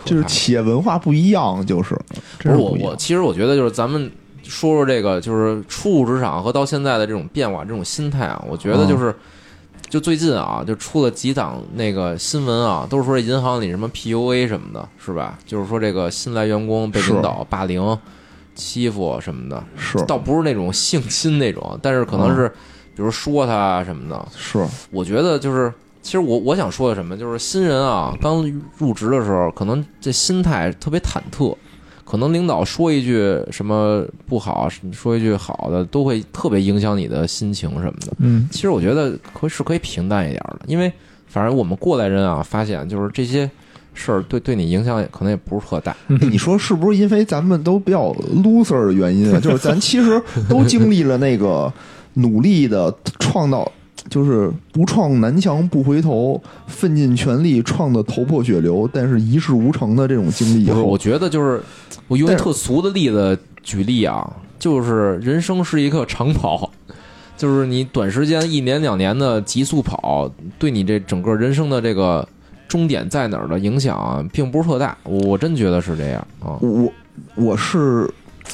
就是企业文化不一样，就是不是我我其实我觉得就是咱们说说这个，就是初入职场和到现在的这种变化，这种心态啊，我觉得就是就最近啊，就出了几档那个新闻啊，都是说这银行里什么 PUA 什么的，是吧？就是说这个新来员工被领导霸凌、欺负什么的，是。倒不是那种性侵那种，但是可能是比如说他什么的。是，我觉得就是，其实我我想说的什么，就是新人啊，刚入职的时候，可能这心态特别忐忑。可能领导说一句什么不好，说一句好的，都会特别影响你的心情什么的。嗯，其实我觉得可是可以平淡一点的，因为反正我们过来人啊，发现就是这些事儿对对你影响可能也不是特大。你说是不是因为咱们都比较 loser 的原因啊？就是咱其实都经历了那个努力的创造。就是不撞南墙不回头，奋尽全力撞的头破血流，但是一事无成的这种经历。我觉得就是我用特俗的例子举例啊，就是人生是一个长跑，(laughs) 就是你短时间一年两年的急速跑，对你这整个人生的这个终点在哪儿的影响，啊并不是特大。我真觉得是这样啊。我我是。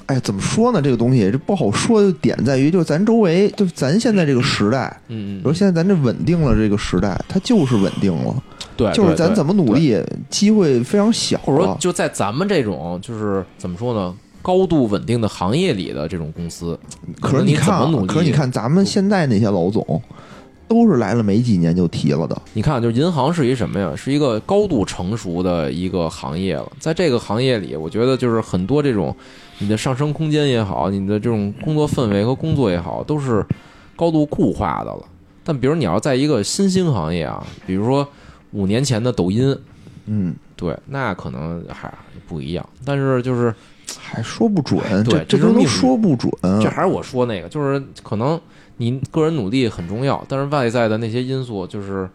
哎，怎么说呢？这个东西这不好说的点在于，就是咱周围，就咱现在这个时代，嗯，比如现在咱这稳定了这个时代，它就是稳定了，对，就是咱怎么努力，机会非常小。或者说，就在咱们这种就是怎么说呢，高度稳定的行业里的这种公司，可是你看，可是你看咱们现在那些老总。都是来了没几年就提了的。你看，就是银行是一什么呀？是一个高度成熟的一个行业了。在这个行业里，我觉得就是很多这种你的上升空间也好，你的这种工作氛围和工作也好，都是高度固化的了。但比如你要在一个新兴行业啊，比如说五年前的抖音，嗯，对，那可能还不一样。但是就是还说不准，对，这都说不准。这还是我说那个，就是可能。你个人努力很重要，但是外在的那些因素就是，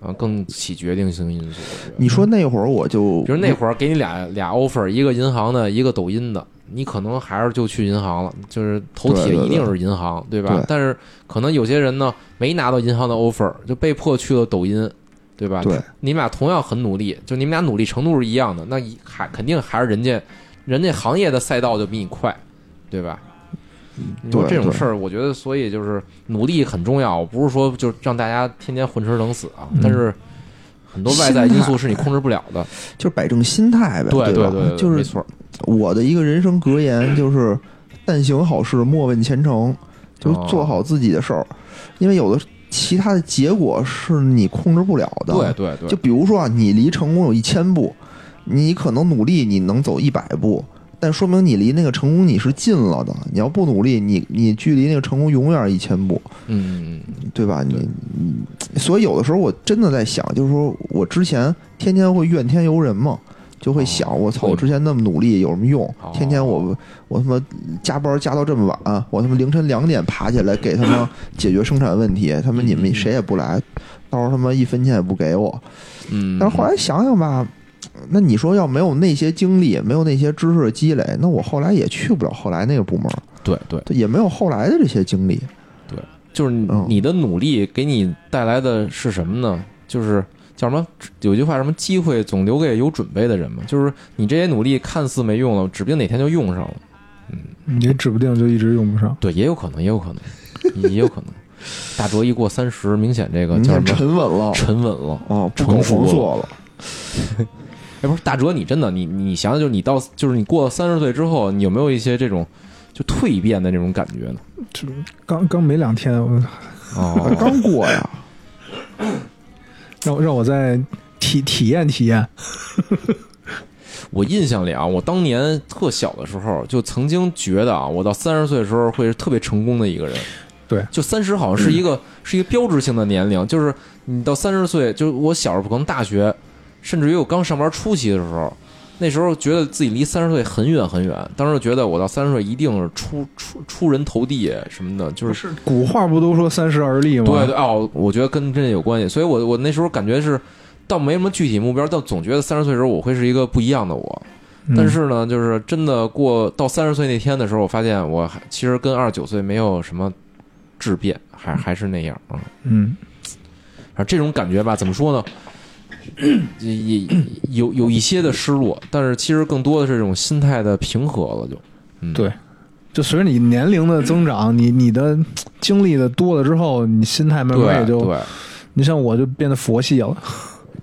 啊，更起决定性因素。你说那会儿我就，比如那会儿给你俩俩 offer，一个银行的，一个抖音的，你可能还是就去银行了，就是头铁一定是银行，对吧？但是可能有些人呢，没拿到银行的 offer，就被迫去了抖音，对吧？对，你们俩同样很努力，就你们俩努力程度是一样的，那还肯定还是人家，人家行业的赛道就比你快，对吧？你说这种事儿，我觉得，所以就是努力很重要。不是说就让大家天天混吃等死啊，但是很多外在因素是你控制不了的，就是摆正心态呗。对对对，就是没错。我的一个人生格言就是“但行好事，莫问前程”，就做好自己的事儿。因为有的其他的结果是你控制不了的。对对对。就比如说啊，你离成功有一千步，你可能努力你能走一百步。但说明你离那个成功你是近了的。你要不努力，你你距离那个成功永远一千步，嗯，对吧？你所以有的时候我真的在想，就是说我之前天天会怨天尤人嘛，就会想，我操，我之前那么努力有什么用？天天我我他妈加班加到这么晚，我他妈凌晨两点爬起来给他们 (laughs) 解决生产问题，他们你们谁也不来，到时候他妈一分钱也不给我。嗯，但是后来想想吧。那你说要没有那些经历，没有那些知识的积累，那我后来也去不了后来那个部门。对对，也没有后来的这些经历。对，就是你的努力给你带来的是什么呢？就是叫什么？有句话什么？机会总留给有准备的人嘛。就是你这些努力看似没用了，指不定哪天就用上了。嗯，也指不定就一直用不上。对，也有可能，也有可能，也有可能。(laughs) 大哲一过三十，明显这个叫什么？沉稳了，沉稳了，哦，成熟了。(laughs) 哎，不是大哲，你真的，你你想想，就是你到，就是你过了三十岁之后，你有没有一些这种就蜕变的那种感觉呢？就刚刚没两天，哦，(laughs) 刚过呀，让让我再体体验体验。(laughs) 我印象里啊，我当年特小的时候，就曾经觉得啊，我到三十岁的时候会是特别成功的一个人。对，就三十好像是一个是一个标志性的年龄，就是你到三十岁，就是我小时候可能大学。甚至于我刚上班初期的时候，那时候觉得自己离三十岁很远很远。当时觉得我到三十岁一定是出出出人头地什么的，就是古话不都说三十而立吗？对对哦，我觉得跟这有关系。所以我我那时候感觉是，倒没什么具体目标，但总觉得三十岁的时候我会是一个不一样的我。但是呢，就是真的过到三十岁那天的时候，我发现我还其实跟二十九岁没有什么质变，还还是那样啊。嗯，反正这种感觉吧，怎么说呢？(coughs) 也也有有一些的失落，但是其实更多的是这种心态的平和了，就，对，就随着你年龄的增长，你你的经历的多了之后，你心态慢慢也就，你像我就变得佛系了。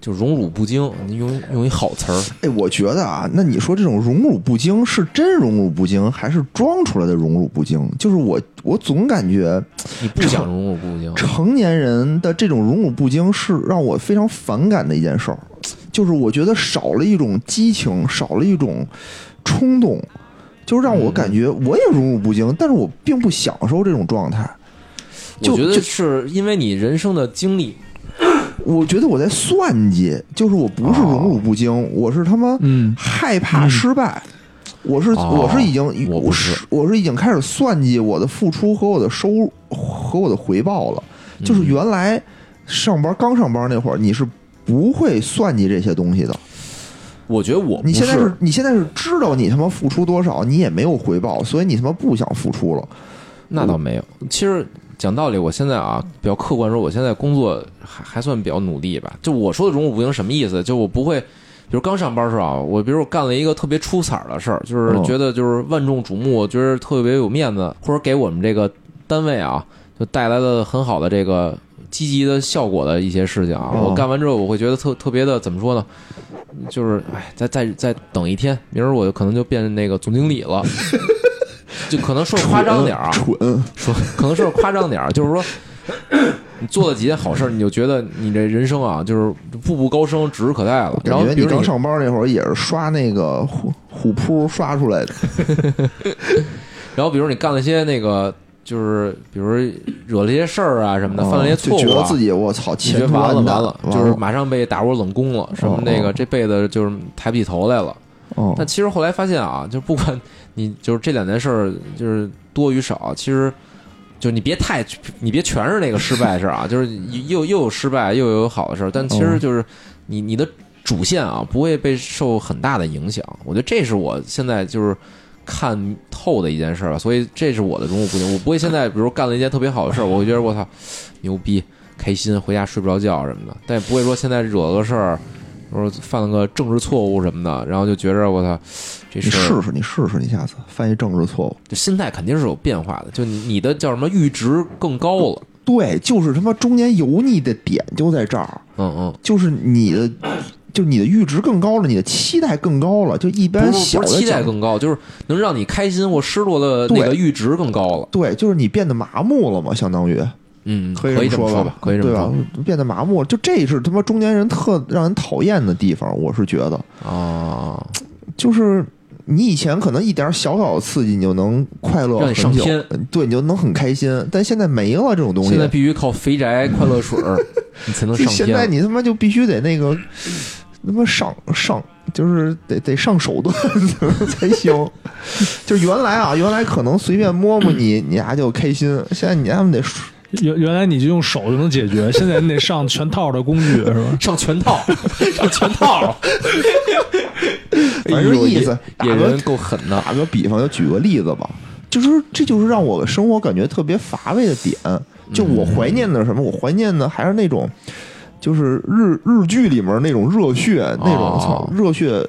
就荣辱不惊，你用用一好词儿。哎，我觉得啊，那你说这种荣辱不惊是真荣辱不惊，还是装出来的荣辱不惊？就是我，我总感觉你不想荣辱不惊。成年人的这种荣辱不惊是让我非常反感的一件事儿，就是我觉得少了一种激情，少了一种冲动，就让我感觉我也荣辱不惊，但是我并不享受这种状态。我觉得是因为你人生的经历。我觉得我在算计，就是我不是荣辱不惊，我是他妈害怕失败。我是我是已经我是我是已经开始算计我的付出和我的收和我的回报了。就是原来上班刚上班那会儿，你是不会算计这些东西的。我觉得我你现在是你现在是知道你他妈付出多少，你也没有回报，所以你他妈不想付出了。那倒没有，其实。讲道理，我现在啊比较客观说，我现在工作还还算比较努力吧。就我说的荣辱不惊什么意思？就我不会，比如刚上班时候啊，我比如我干了一个特别出彩的事儿，就是觉得就是万众瞩目，觉得特别有面子，或者给我们这个单位啊就带来了很好的这个积极的效果的一些事情啊，我干完之后我会觉得特特别的怎么说呢？就是哎，再再再等一天，明儿我就可能就变那个总经理了。(laughs) 就可能说夸张点儿啊，蠢，说可能说夸张点儿，就是说你做了几件好事，你就觉得你这人生啊，就是步步高升，指日可待了。感觉你刚上班那会儿也是刷那个虎虎扑刷出来的。(laughs) 然后比如你干了些那个，就是比如惹了些事儿啊什么的，犯了些错误，觉得自己我操，前途完了完了，就是马上被打入冷宫了，什么那个这辈子就是抬不起头来了。但其实后来发现啊，就不管。你就是这两件事儿，就是多与少，其实就你别太，你别全是那个失败事儿啊，(laughs) 就是又又有失败，又有好的事儿，但其实就是你你的主线啊，不会被受很大的影响。我觉得这是我现在就是看透的一件事儿，所以这是我的荣辱不惊。我不会现在比如干了一件特别好的事儿，(laughs) 我会觉得我操牛逼，开心，回家睡不着觉什么的，但也不会说现在惹了个事儿。说犯了个政治错误什么的，然后就觉着我操，这你试试，你试试，你下次犯一政治错误，就心态肯定是有变化的。就你你的叫什么阈值更高了？对，就是他妈中间油腻的点就在这儿。嗯嗯，就是你的，就你的阈值更高了，你的期待更高了。就一般小的期待更高，就是能让你开心或失落的那个阈值更高了。对，就是你变得麻木了嘛，相当于。嗯，可以这么说吧，可以这么说，变得麻木，就这是他妈中年人特让人讨厌的地方，我是觉得啊，就是你以前可能一点小小的刺激你就能快乐很久，对，你就能很开心，但现在没了这种东西，现在必须靠肥宅快乐水 (laughs) 你才能上天。现在你他妈就必须得那个他妈上上，就是得得上手段 (laughs) 才行。就原来啊，原来可能随便摸摸你，你俩就开心，现在你他妈得。原原来你就用手就能解决，现在你得上全套的工具是吧？(laughs) 上全套，上全套。(laughs) 反正意思，野人够狠的。打个比方，就举个例子吧，就是这就是让我生活感觉特别乏味的点。就我怀念的什么？我怀念的还是那种，就是日日剧里面那种热血，那种操热血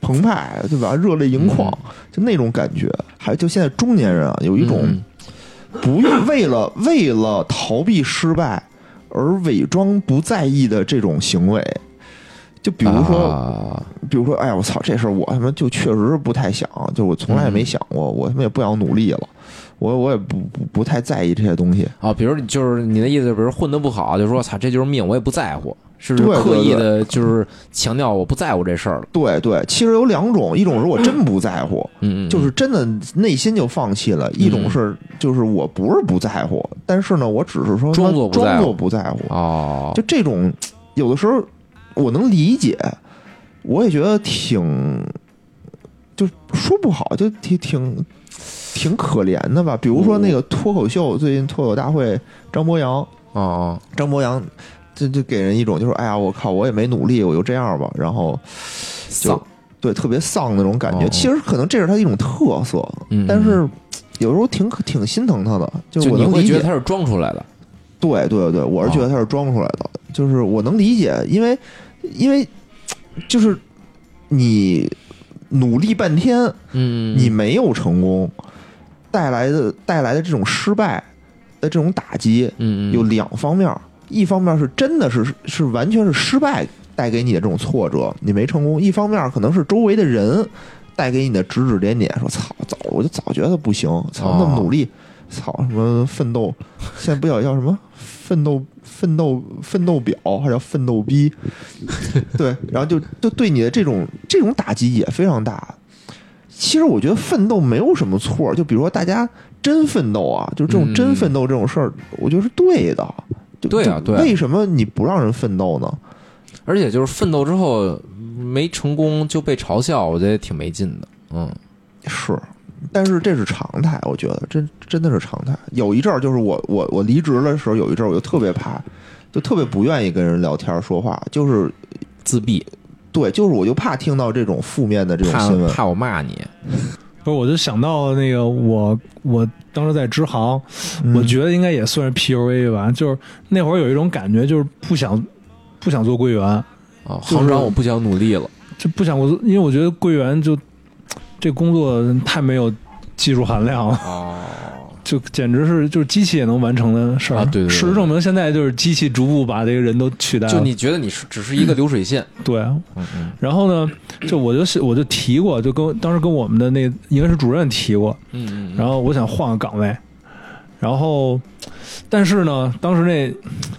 澎湃，对吧？热泪盈眶，就那种感觉。还就现在中年人啊，有一种。不用为了为了逃避失败而伪装不在意的这种行为，就比如说，比如说，哎呀，我操，这事儿我他妈就确实是不太想，就我从来也没想过，我他妈也不想努力了，我我也不不不太在意这些东西啊。比如就是你的意思，比如混的不好，就说操，这就是命，我也不在乎。是刻意的，就是强调我不在乎这事儿了。对对，其实有两种，一种是我真不在乎，嗯嗯，就是真的内心就放弃了；一种是就是我不是不在乎，但是呢，我只是说装作装作不在乎哦。就这种，有的时候我能理解，我也觉得挺，就说不好，就挺挺挺可怜的吧。比如说那个脱口秀，最近脱口大会，张博洋啊，张博洋。就就给人一种就是，哎呀，我靠，我也没努力，我就这样吧，然后丧，对，特别丧那种感觉。其实可能这是他一种特色，但是有时候挺挺心疼他的。就我能理解他是装出来的，对对对，我是觉得他是装出来的。就是我能理解，因为因为就是你努力半天，嗯，你没有成功，带来的带来的这种失败。的这种打击，嗯，有两方面，一方面是真的是是完全是失败带给你的这种挫折，你没成功；一方面可能是周围的人带给你的指指点点，说操，早我就早觉得不行，操，那么努力，操，什么奋斗，现在不叫叫什么奋斗奋斗奋斗表，还叫奋斗逼，(laughs) 对，然后就就对你的这种这种打击也非常大。其实我觉得奋斗没有什么错，就比如说大家真奋斗啊，就这种真奋斗这种事儿，我觉得是对的。对啊，对。为什么你不让人奋斗呢？而且就是奋斗之后没成功就被嘲笑，我觉得挺没劲的。嗯，是，但是这是常态，我觉得真真的是常态。有一阵儿就是我我我离职的时候，有一阵儿我就特别怕，就特别不愿意跟人聊天说话，就是自闭。对，就是我就怕听到这种负面的这种新闻，怕我骂你。不是，我就想到那个我我当时在支行，我觉得应该也算是 PUA 吧。就是那会儿有一种感觉，就是不想不想做柜员啊，行长，我不想努力了，就不想我，因为我觉得柜员就这工作太没有技术含量了啊。就简直是就是机器也能完成的事儿啊！对，事实证明现在就是机器逐步把这个人都取代了。就你觉得你是只是一个流水线？(clears throat) 对，然后呢，就我就我就提过，就跟当时跟我们的那应该是主任提过，嗯嗯。然后我想换个岗位，然后但是呢，当时那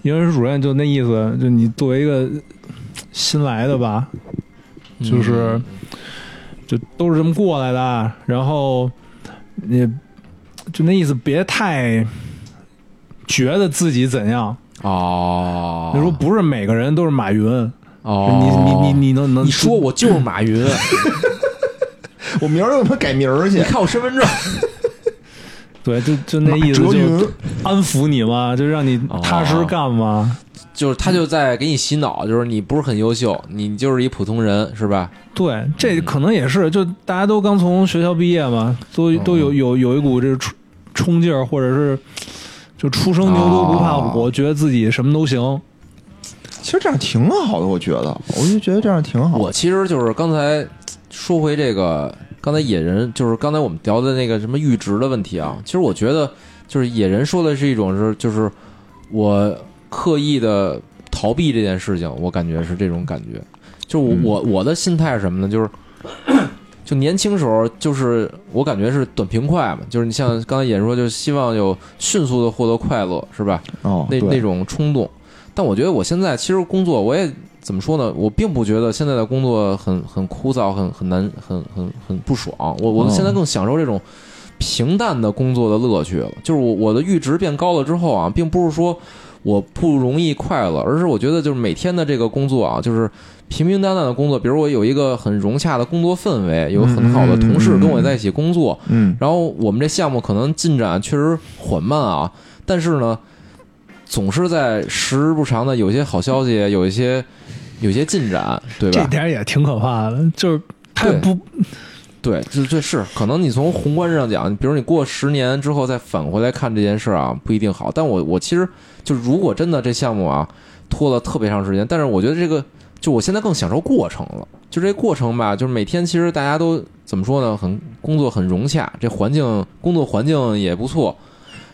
应该是主任就那意思，就你作为一个新来的吧，就是就都是这么过来的，然后你。就那意思，别太觉得自己怎样哦。你说不是每个人都是马云哦。你你你你能能你说我就是马云，(laughs) 我明儿我他改名去。你看我身份证。对，就就那意思，就安抚你嘛，就让你踏实干嘛。就是他就在给你洗脑，就是你不是很优秀，你就是一普通人，是吧？对，这可能也是，就大家都刚从学校毕业嘛，都都有有有一股这冲冲劲儿，或者是就初生牛犊不怕虎，觉得自己什么都行。其实这样挺好的，我觉得，我就觉得这样挺好。我其实就是刚才说回这个，刚才野人就是刚才我们聊的那个什么阈值的问题啊。其实我觉得，就是野人说的是一种是，就是我。刻意的逃避这件事情，我感觉是这种感觉。就我我的心态是什么呢？就是 (coughs) 就年轻时候，就是我感觉是短平快嘛。就是你像刚才野人说，就希望有迅速的获得快乐，是吧？哦，那那种冲动。但我觉得我现在其实工作，我也怎么说呢？我并不觉得现在的工作很很枯燥，很很难，很很很不爽。我我现在更享受这种平淡的工作的乐趣了。就是我我的阈值变高了之后啊，并不是说。我不容易快乐，而是我觉得就是每天的这个工作啊，就是平平淡淡的工作。比如我有一个很融洽的工作氛围，有很好的同事跟我在一起工作。嗯，然后我们这项目可能进展确实缓慢啊，但是呢，总是在时日不长的有些好消息，有一些有些进展，对吧？这点也挺可怕的，就是太不。(laughs) 对，这这是可能你从宏观上讲，比如你过十年之后再返回来看这件事啊，不一定好。但我我其实就如果真的这项目啊拖了特别长时间，但是我觉得这个就我现在更享受过程了。就这过程吧，就是每天其实大家都怎么说呢？很工作很融洽，这环境工作环境也不错。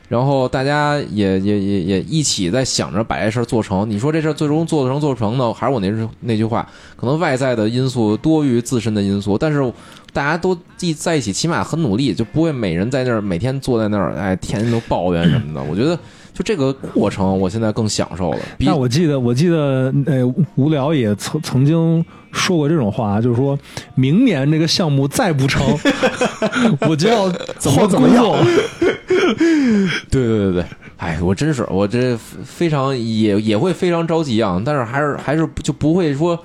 然后大家也也也也一起在想着把这事儿做成。你说这事儿最终做成做不成呢？还是我那句那句话，可能外在的因素多于自身的因素。但是大家都一在一起，起码很努力，就不会每人在那儿每天坐在那儿，哎，天天都抱怨什么的。我觉得就这个过程，我现在更享受了。那我记得我记得呃，无聊也曾曾经说过这种话，就是说明年这个项目再不成，(laughs) 我就要怎么怎么样。(laughs) 对对对对，哎，我真是我这非常也也会非常着急啊，但是还是还是就不会说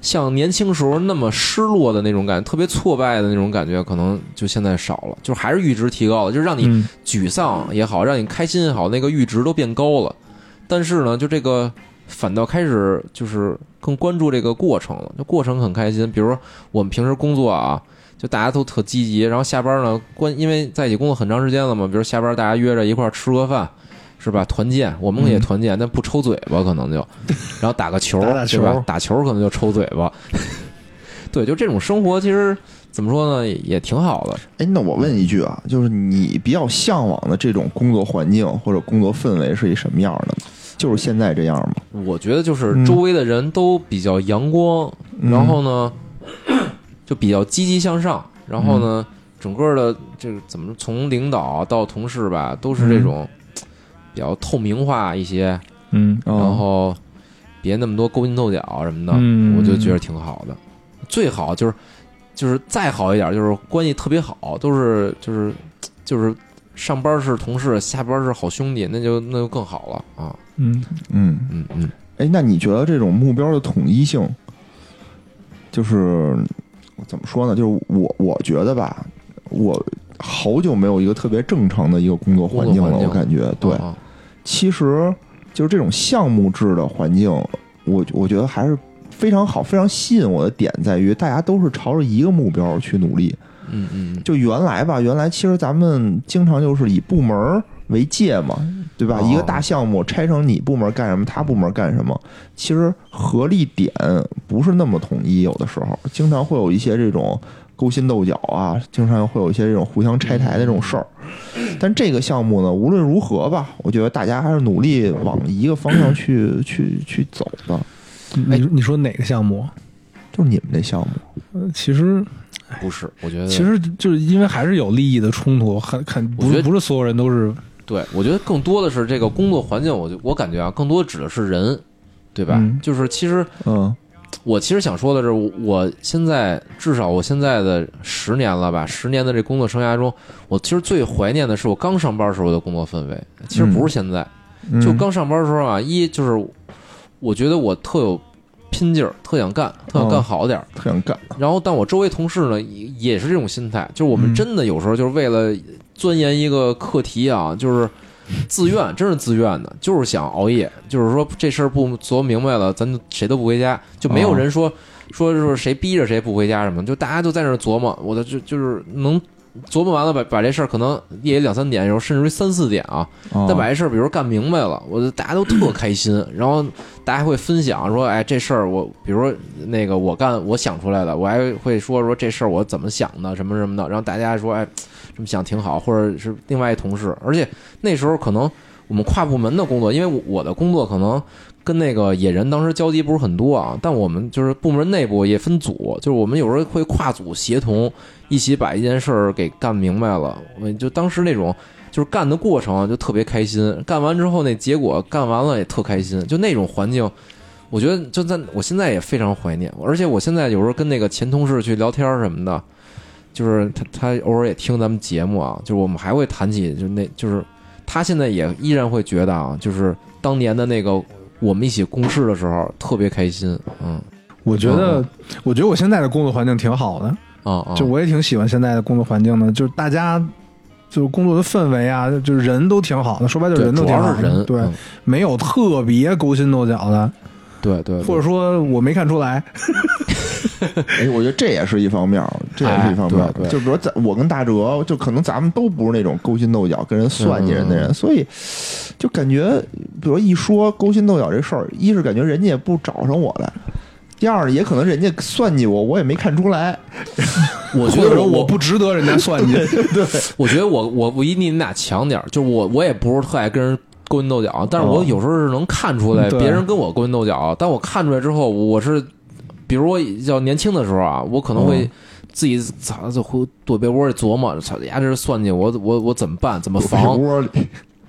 像年轻时候那么失落的那种感觉，特别挫败的那种感觉，可能就现在少了，就还是阈值提高了，就是让你沮丧也好，让你开心也好，那个阈值都变高了。但是呢，就这个反倒开始就是更关注这个过程了，就过程很开心。比如我们平时工作啊。就大家都特积极，然后下班呢，关因为在一起工作很长时间了嘛，比如下班大家约着一块儿吃个饭，是吧？团建，我们也团建，但不抽嘴巴可能就，(laughs) 然后打个球，是吧？打球可能就抽嘴巴。(laughs) 对，就这种生活其实怎么说呢，也挺好的。哎，那我问一句啊，就是你比较向往的这种工作环境或者工作氛围是一什么样的？就是现在这样吗？我觉得就是周围的人都比较阳光，然后呢，(clears throat) 就比较积极向上，然后呢，整个的这个怎么从领导到同事吧，都是这种比较透明化一些，嗯，然后别那么多勾心斗角什么的，我就觉得挺好的。最好就是就是再好一点，就是关系特别好，都是就是就是上班是同事，下班是好兄弟，那就那就更好了啊。嗯嗯嗯嗯，哎，那你觉得这种目标的统一性，就是怎么说呢？就是我我觉得吧，我好久没有一个特别正常的一个工作环境了。我感觉对，其实就是这种项目制的环境，我我觉得还是非常好，非常吸引我的点在于大家都是朝着一个目标去努力。嗯嗯，就原来吧，原来其实咱们经常就是以部门为界嘛。对吧？一个大项目拆成你部门干什么，他部门干什么，其实合力点不是那么统一。有的时候，经常会有一些这种勾心斗角啊，经常会有一些这种互相拆台的这种事儿。但这个项目呢，无论如何吧，我觉得大家还是努力往一个方向去 (clears throat) 去去走的。哎，你说哪个项目？就是你们这项目。呃，其实不是，我觉得其实就是因为还是有利益的冲突，很很不不是所有人都是。对，我觉得更多的是这个工作环境，我就我感觉啊，更多指的是人，对吧？就是其实，嗯，我其实想说的是，我现在至少我现在的十年了吧，十年的这工作生涯中，我其实最怀念的是我刚上班时候的工作氛围。其实不是现在，就刚上班的时候啊，一就是我觉得我特有拼劲儿，特想干，特想干好点儿，特想干。然后，但我周围同事呢，也是这种心态，就是我们真的有时候就是为了。钻研一个课题啊，就是自愿，真是自愿的，就是想熬夜。就是说这事儿不琢磨明白了，咱就谁都不回家，就没有人说说是谁逼着谁不回家什么，就大家都在那琢磨。我的就就是能琢磨完了，把把这事儿可能夜里两三点，有时候甚至于三四点啊，但把这事儿比如干明白了，我就大家都特开心。然后大家会分享说，哎，这事儿我比如说那个我干我想出来的，我还会说说这事儿我怎么想的什么什么的。然后大家说，哎。这么想挺好，或者是另外一同事，而且那时候可能我们跨部门的工作，因为我的工作可能跟那个野人当时交集不是很多啊，但我们就是部门内部也分组，就是我们有时候会跨组协同，一起把一件事儿给干明白了。我就当时那种就是干的过程就特别开心，干完之后那结果干完了也特开心，就那种环境，我觉得就在我现在也非常怀念，而且我现在有时候跟那个前同事去聊天什么的。就是他，他偶尔也听咱们节目啊。就是我们还会谈起，就那，就是他现在也依然会觉得啊，就是当年的那个我们一起共事的时候特别开心。嗯，我觉得，我觉得我现在的工作环境挺好的啊，就我也挺喜欢现在的工作环境的。就是大家，就是工作的氛围啊，就是人都挺好的。说白了，人都挺好的，对，没有特别勾心斗角的。对对，或者说我没看出来。(laughs) 哎，我觉得这也是一方面，这也是一方面。就比如咱我跟大哲，就可能咱们都不是那种勾心斗角、跟人算计人的人，所以就感觉，比如一说勾心斗角这事儿，一是感觉人家也不找上我来，第二也可能人家算计我，我也没看出来。(laughs) 我觉得我不值得人家算计。(laughs) 对，我觉得我我我一定你俩强点就是我我也不是特爱跟人勾心斗角，但是我有时候是能看出来别人跟我勾心斗角，但我看出来之后，我是。比如我要年轻的时候啊，我可能会自己咋就会躲被窝里琢磨，操丫这是算计我，我我怎么办？怎么防？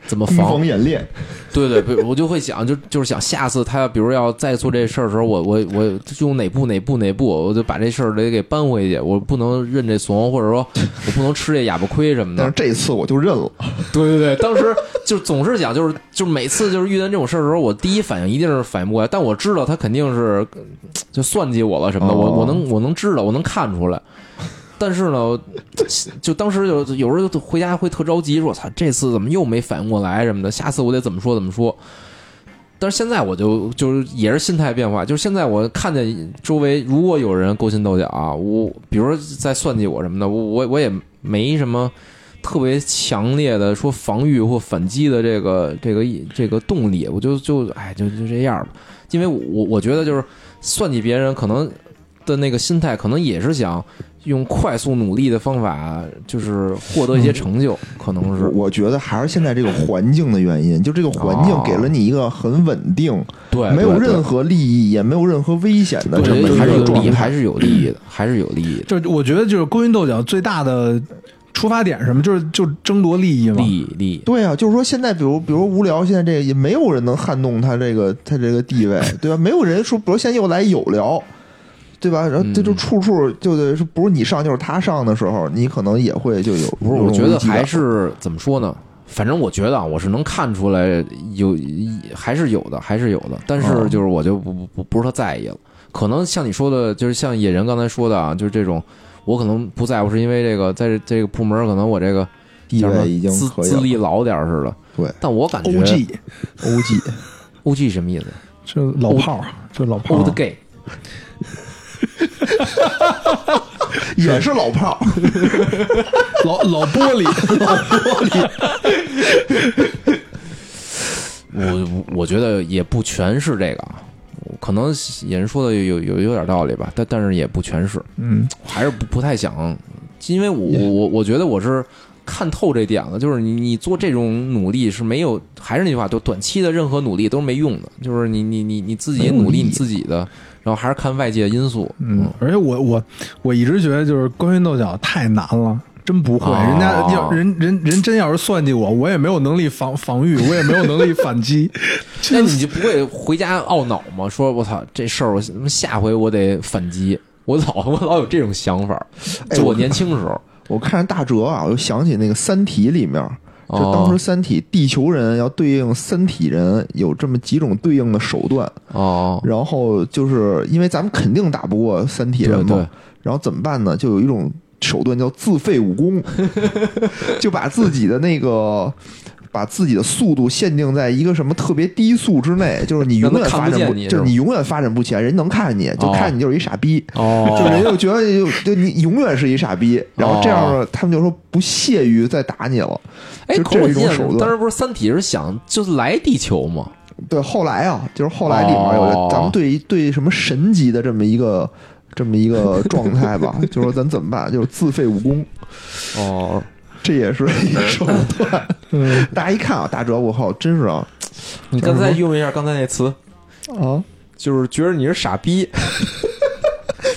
怎么防演练？对对，我就会想，就就是想下次他比如要再做这事儿的时候，我我我用哪步哪步哪步，我就把这事儿得给搬回去，我不能认这怂，或者说 (laughs) 我不能吃这哑巴亏什么的。但是这次我就认了。对对对，当时就总是想，就是就是每次就是遇见这种事儿的时候，我第一反应一定是反应不过来，但我知道他肯定是就算计我了什么的，我我能我能知道，我能看出来。但是呢，(laughs) 就当时就有时候回家会特着急，说：“操，这次怎么又没反应过来什么的？下次我得怎么说怎么说。”但是现在我就就是也是心态变化，就是现在我看见周围如果有人勾心斗角啊，我比如说在算计我什么的，我我我也没什么特别强烈的说防御或反击的这个这个这个动力，我就就哎就就这样吧，因为我我觉得就是算计别人可能的那个心态，可能也是想。用快速努力的方法，就是获得一些成就，可能是。我觉得还是现在这个环境的原因，就这个环境给了你一个很稳定，对，没有任何利益，也没有任何危险的这么还是有利益，还是有利益的，还是有利益。就我觉得，就是勾心斗角最大的出发点什么，就是就争夺利益嘛。利益，利益。对啊，就是说现在，比如比如无聊，现在这个也没有人能撼动他这个他这个地位，对吧？没有人说，比如现在又来有聊。对吧？然后这就处处就得是不是你上就是他上的时候，你可能也会就有。不是，我觉得还是怎么说呢？反正我觉得啊，我是能看出来有还是有的，还是有的。但是就是我就不不不不是特在意了。可能像你说的，就是像野人刚才说的啊，就是这种，我可能不在乎，是因为这个在这个部门，可能我这个地位已经资资历老点似的。对，但我感觉 O G O G O G 什么意思？这老炮儿，就老炮儿。Old gay。(laughs) 也是老炮儿，(laughs) 老老玻璃，老玻璃。我我觉得也不全是这个，可能野人说的有有有点道理吧，但但是也不全是。嗯，还是不不太想，因为我我我觉得我是看透这点了，就是你你做这种努力是没有，还是那句话，就短期的任何努力都是没用的，就是你你你你自己努力你自己的。然后还是看外界因素，嗯，而且我我我一直觉得就是勾心斗角太难了，真不会。人家要人人人真要是算计我，我也没有能力防防御，我也没有能力反击。(laughs) 那你就不会回家懊恼吗？说我操，这事儿我下回我得反击。我老我老有这种想法，就我年轻时候，我看着大哲啊，我就想起那个《三体》里面。就当时三体地球人要对应三体人，有这么几种对应的手段哦。然后就是因为咱们肯定打不过三体人嘛，然后怎么办呢？就有一种手段叫自废武功，(laughs) 就把自己的那个。把自己的速度限定在一个什么特别低速之内，(laughs) 就是你永远发展不，就是你永远发展不起来，人能看见你就看你就是一傻逼，哦，就人就觉得就就你永远是一傻逼，然后这样他们就说不屑于再打你了。哎，可我记得当时不是三体是想就是来地球吗？对，后来啊，就是后来里面有咱们对对什么神级的这么一个这么一个状态吧，(laughs) 就说咱怎么办？就是自废武功。哦。这也是一手段。嗯，(laughs) 大家一看啊，大哲，我靠，真是啊！你刚才用一下刚才那词啊，就是觉得你是傻逼，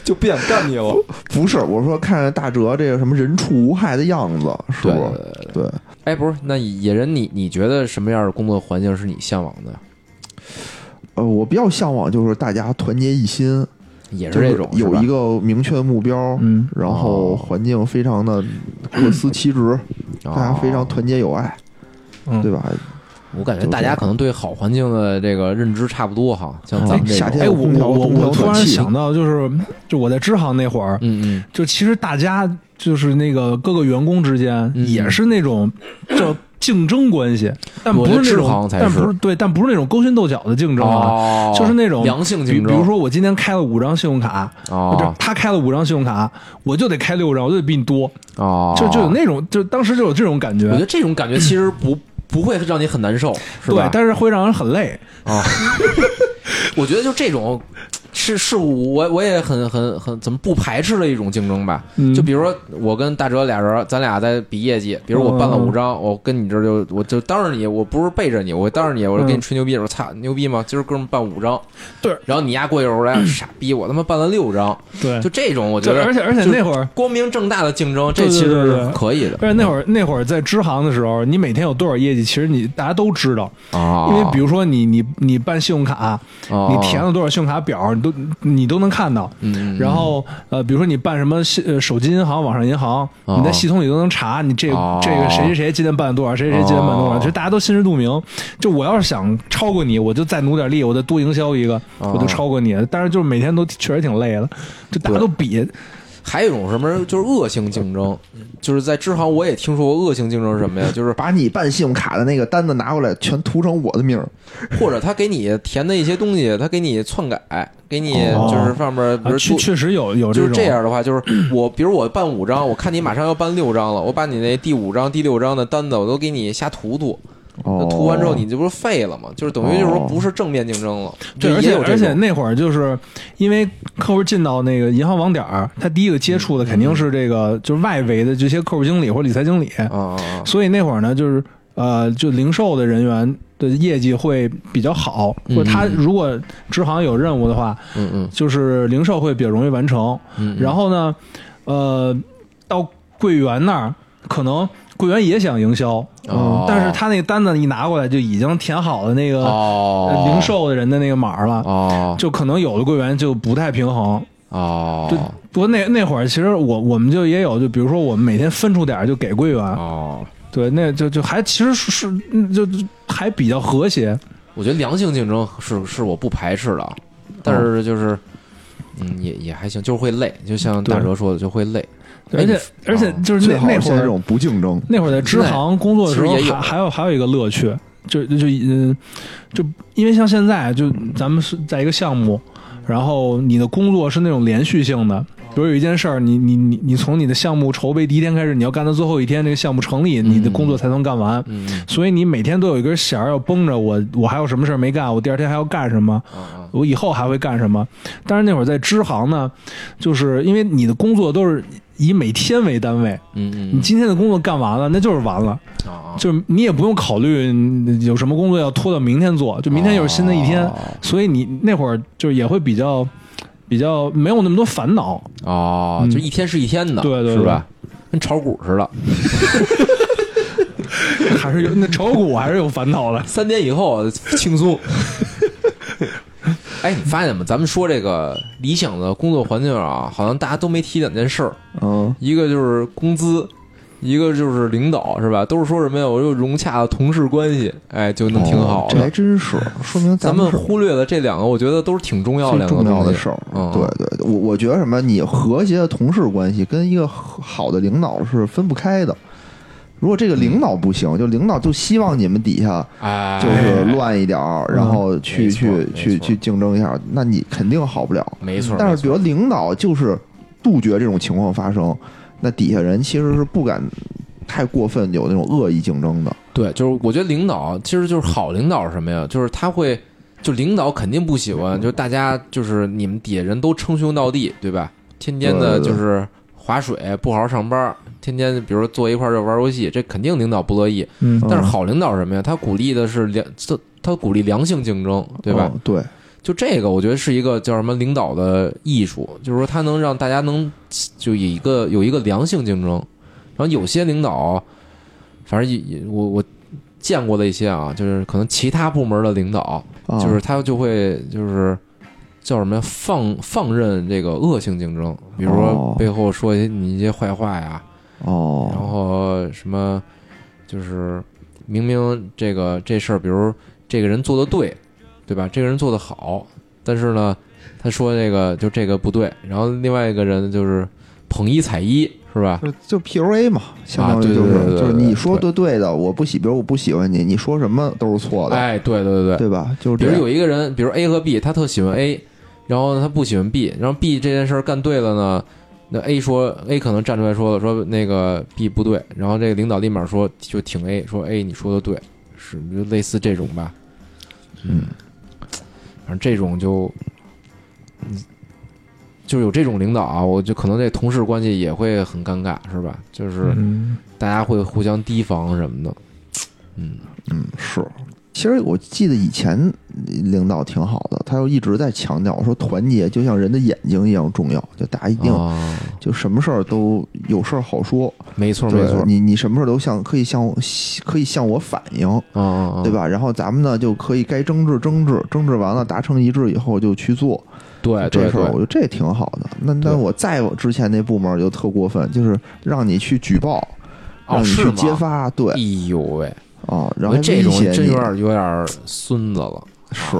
就不想干你了。(laughs) 不是，我说看着大哲这个什么人畜无害的样子，是不？对。哎，不是，那野人，你你觉得什么样的工作环境是你向往的？呃，我比较向往就是大家团结一心。也是这种，有一个明确的目标，嗯，然后环境非常的各司其职，大家非常团结友爱，对吧？我感觉大家可能对好环境的这个认知差不多哈，像咱们夏天，哎，我我我突然想到，就是就我在支行那会儿，嗯嗯，就其实大家就是那个各个员工之间也是那种就。竞争关系，但不是那种，但不是对，但不是那种勾心斗角的竞争啊，就是那种良性竞争。比如说，我今天开了五张信用卡，他开了五张信用卡，我就得开六张，我就得比你多啊，就就有那种，就当时就有这种感觉。我觉得这种感觉其实不 (clears throat) 不会让你很难受，是吧？对，但是会让人很累啊。(laughs) 我觉得就这种。是是，我我也很很很怎么不排斥的一种竞争吧？就比如说我跟大哲俩人，咱俩在比业绩。比如我办了五张，我跟你这就我就当着你，我不是背着你，我当着你，我就给你吹牛逼，我操牛逼吗？今儿哥们办五张，对。然后你丫过去我来傻逼，我他妈办了六张，对。就这种，我觉得而且而且那会儿光明正大的竞争，这其实是可以的。而且那会儿那会儿在支行的时候，你每天有多少业绩，其实你大家都知道啊。因为比如说你你你办信用卡，你填了多少信用卡表，你都你都能。能看到，然后呃，比如说你办什么呃手机银行、网上银行，你在系统里都能查你这这个谁谁谁今天办了多少，谁谁谁今天办多少，其实大家都心知肚明。就我要是想超过你，我就再努点力，我再多营销一个，我就超过你。但是就是每天都确实挺累的，就大家都比。还有一种什么，就是恶性竞争，就是在支行我也听说过恶性竞争是什么呀？就是把你办信用卡的那个单子拿过来，全涂成我的名儿，(laughs) 或者他给你填的一些东西，他给你篡改，给你就是上面不是确确实有有就是这样的话，就是 (coughs) 我比如我办五张，我看你马上要办六张了，我把你那第五张、第六张的单子我都给你瞎涂涂。涂完之后你这不是废了吗？就是等于就是说不是正面竞争了。对，而且而且那会儿就是因为客户进到那个银行网点儿，他第一个接触的肯定是这个就是外围的这些客户经理或者理财经理啊，所以那会儿呢就是呃就零售的人员的业绩会比较好，或者他如果支行有任务的话，嗯嗯，就是零售会比较容易完成。然后呢，呃，到柜员那儿可能。柜员也想营销，嗯，但是他那个单子一拿过来就已经填好了那个零售的人的那个码了，哦，就可能有的柜员就不太平衡，哦，就不过那那会儿其实我我们就也有，就比如说我们每天分出点就给柜员，哦，对，那就就还其实是就还比较和谐。我觉得良性竞争是是我不排斥的，但是就是嗯也也还行，就是会累，就像大哲说的就会累。而且而且就是那那会儿这种不竞争，那会儿在支行工作的时候还还有还有一个乐趣，就就嗯就因为像现在就咱们是在一个项目，然后你的工作是那种连续性的，比如有一件事儿，你你你你从你的项目筹备第一天开始，你要干到最后一天，这个项目成立，你的工作才能干完。所以你每天都有一根弦儿要绷着，我我还有什么事儿没干，我第二天还要干什么，我以后还会干什么。但是那会儿在支行呢，就是因为你的工作都是。以每天为单位，嗯嗯，你今天的工作干完了，那就是完了，就是你也不用考虑有什么工作要拖到明天做，就明天又是新的一天，所以你那会儿就也会比较比较没有那么多烦恼。哦，就一天是一天的，对对，是吧？跟炒股似的，(laughs) 还是有那炒股还是有烦恼的，三点以后轻松。哎，你发现吗？咱们说这个理想的工作环境啊，好像大家都没提两件事儿。嗯，一个就是工资，一个就是领导，是吧？都是说什么呀？我又融洽的同事关系，哎，就能挺好。这还真是，说明咱们忽略了这两个，我觉得都是挺重要的、重要的事儿。对对，我我觉得什么？你和谐的同事关系跟一个好的领导是分不开的。如果这个领导不行，就领导就希望你们底下就是乱一点儿，然后去去去去竞争一下，那你肯定好不了。没错。但是比如领导就是杜绝这种情况发生，那底下人其实是不敢太过分有那种恶意竞争的。对，就是我觉得领导其实就是好领导是什么呀？就是他会就领导肯定不喜欢，就大家就是你们底下人都称兄道弟，对吧？天天的就是划水，不好好上班。天天比如说坐一块儿就玩游戏，这肯定领导不乐意。嗯，但是好领导什么呀？他鼓励的是良，他他鼓励良性竞争，对吧？对，就这个，我觉得是一个叫什么领导的艺术，就是说他能让大家能就有一个有一个良性竞争。然后有些领导，反正也我我见过的一些啊，就是可能其他部门的领导，就是他就会就是叫什么呀？放放任这个恶性竞争，比如说背后说一些你一些坏话呀。哦，然后什么，就是明明这个这事儿，比如这个人做的对，对吧？这个人做的好，但是呢，他说这个就这个不对，然后另外一个人就是捧一踩一，是吧？就 PUA 嘛，相当于就是就是你说的对的，我不喜，比如我不喜欢你，你说什么都是错的。哎，对对对对，对吧？就是比如有一个人，比如 A 和 B，他特喜欢 A，然后他不喜欢 B，然后 B 这件事儿干对了呢。那 A 说 A 可能站出来说了说那个 B 不对，然后这个领导立马说就挺 A 说 A 你说的对，是就类似这种吧，嗯，反正这种就，就有这种领导啊，我就可能这同事关系也会很尴尬，是吧？就是大家会互相提防什么的，嗯。嗯是。其实我记得以前领导挺好的，他又一直在强调说团结就像人的眼睛一样重要，就大家一定就什么事儿都有事儿好说，没错没错，你你什么事儿都向可以向可以向我反映，对吧？然后咱们呢就可以该争执争执，争执完了达成一致以后就去做，对这事儿我觉得这挺好的。那那我在我之前那部门就特过分，就是让你去举报，让你去揭发，对，哎呦喂。哦，然后这种真有点有点孙子了，是。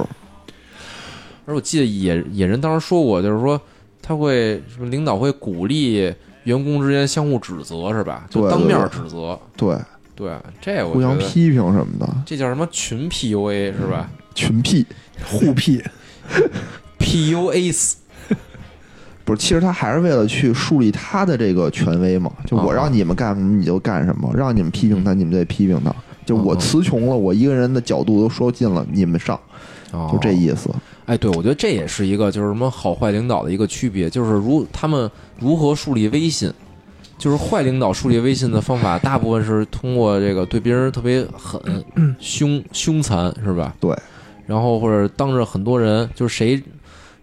而我记得野野人当时说过，就是说他会什么领导会鼓励员工之间相互指责，是吧？就当面指责。对对，这互相批评什么的，这叫什么群 PUA 是吧？群 (laughs) P 互 P PUA 不是，其实他还是为了去树立他的这个权威嘛。就我让你们干什么你就干什么，让你们批评他你们就得批评他。就我词穷了，我一个人的角度都说尽了，你们上，就这意思。哎，对，我觉得这也是一个就是什么好坏领导的一个区别，就是如他们如何树立威信。就是坏领导树立威信的方法，大部分是通过这个对别人特别狠、凶凶残，是吧？对。然后或者当着很多人，就是谁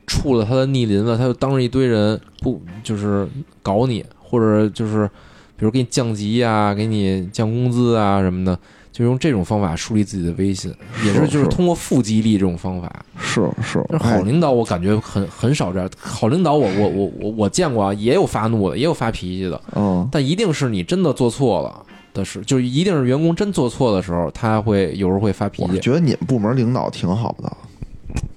触了他的逆鳞了，他就当着一堆人不就是搞你，或者就是比如给你降级啊，给你降工资啊什么的。就用这种方法树立自己的威信，也是就是通过负激励这种方法。是是，好领导我感觉很很少这样。好领导我我我我我见过啊，也有发怒的，也有发脾气的。嗯，但一定是你真的做错了的是，就一定是员工真做错的时候，他会有时候会发脾气。我觉得你们部门领导挺好的，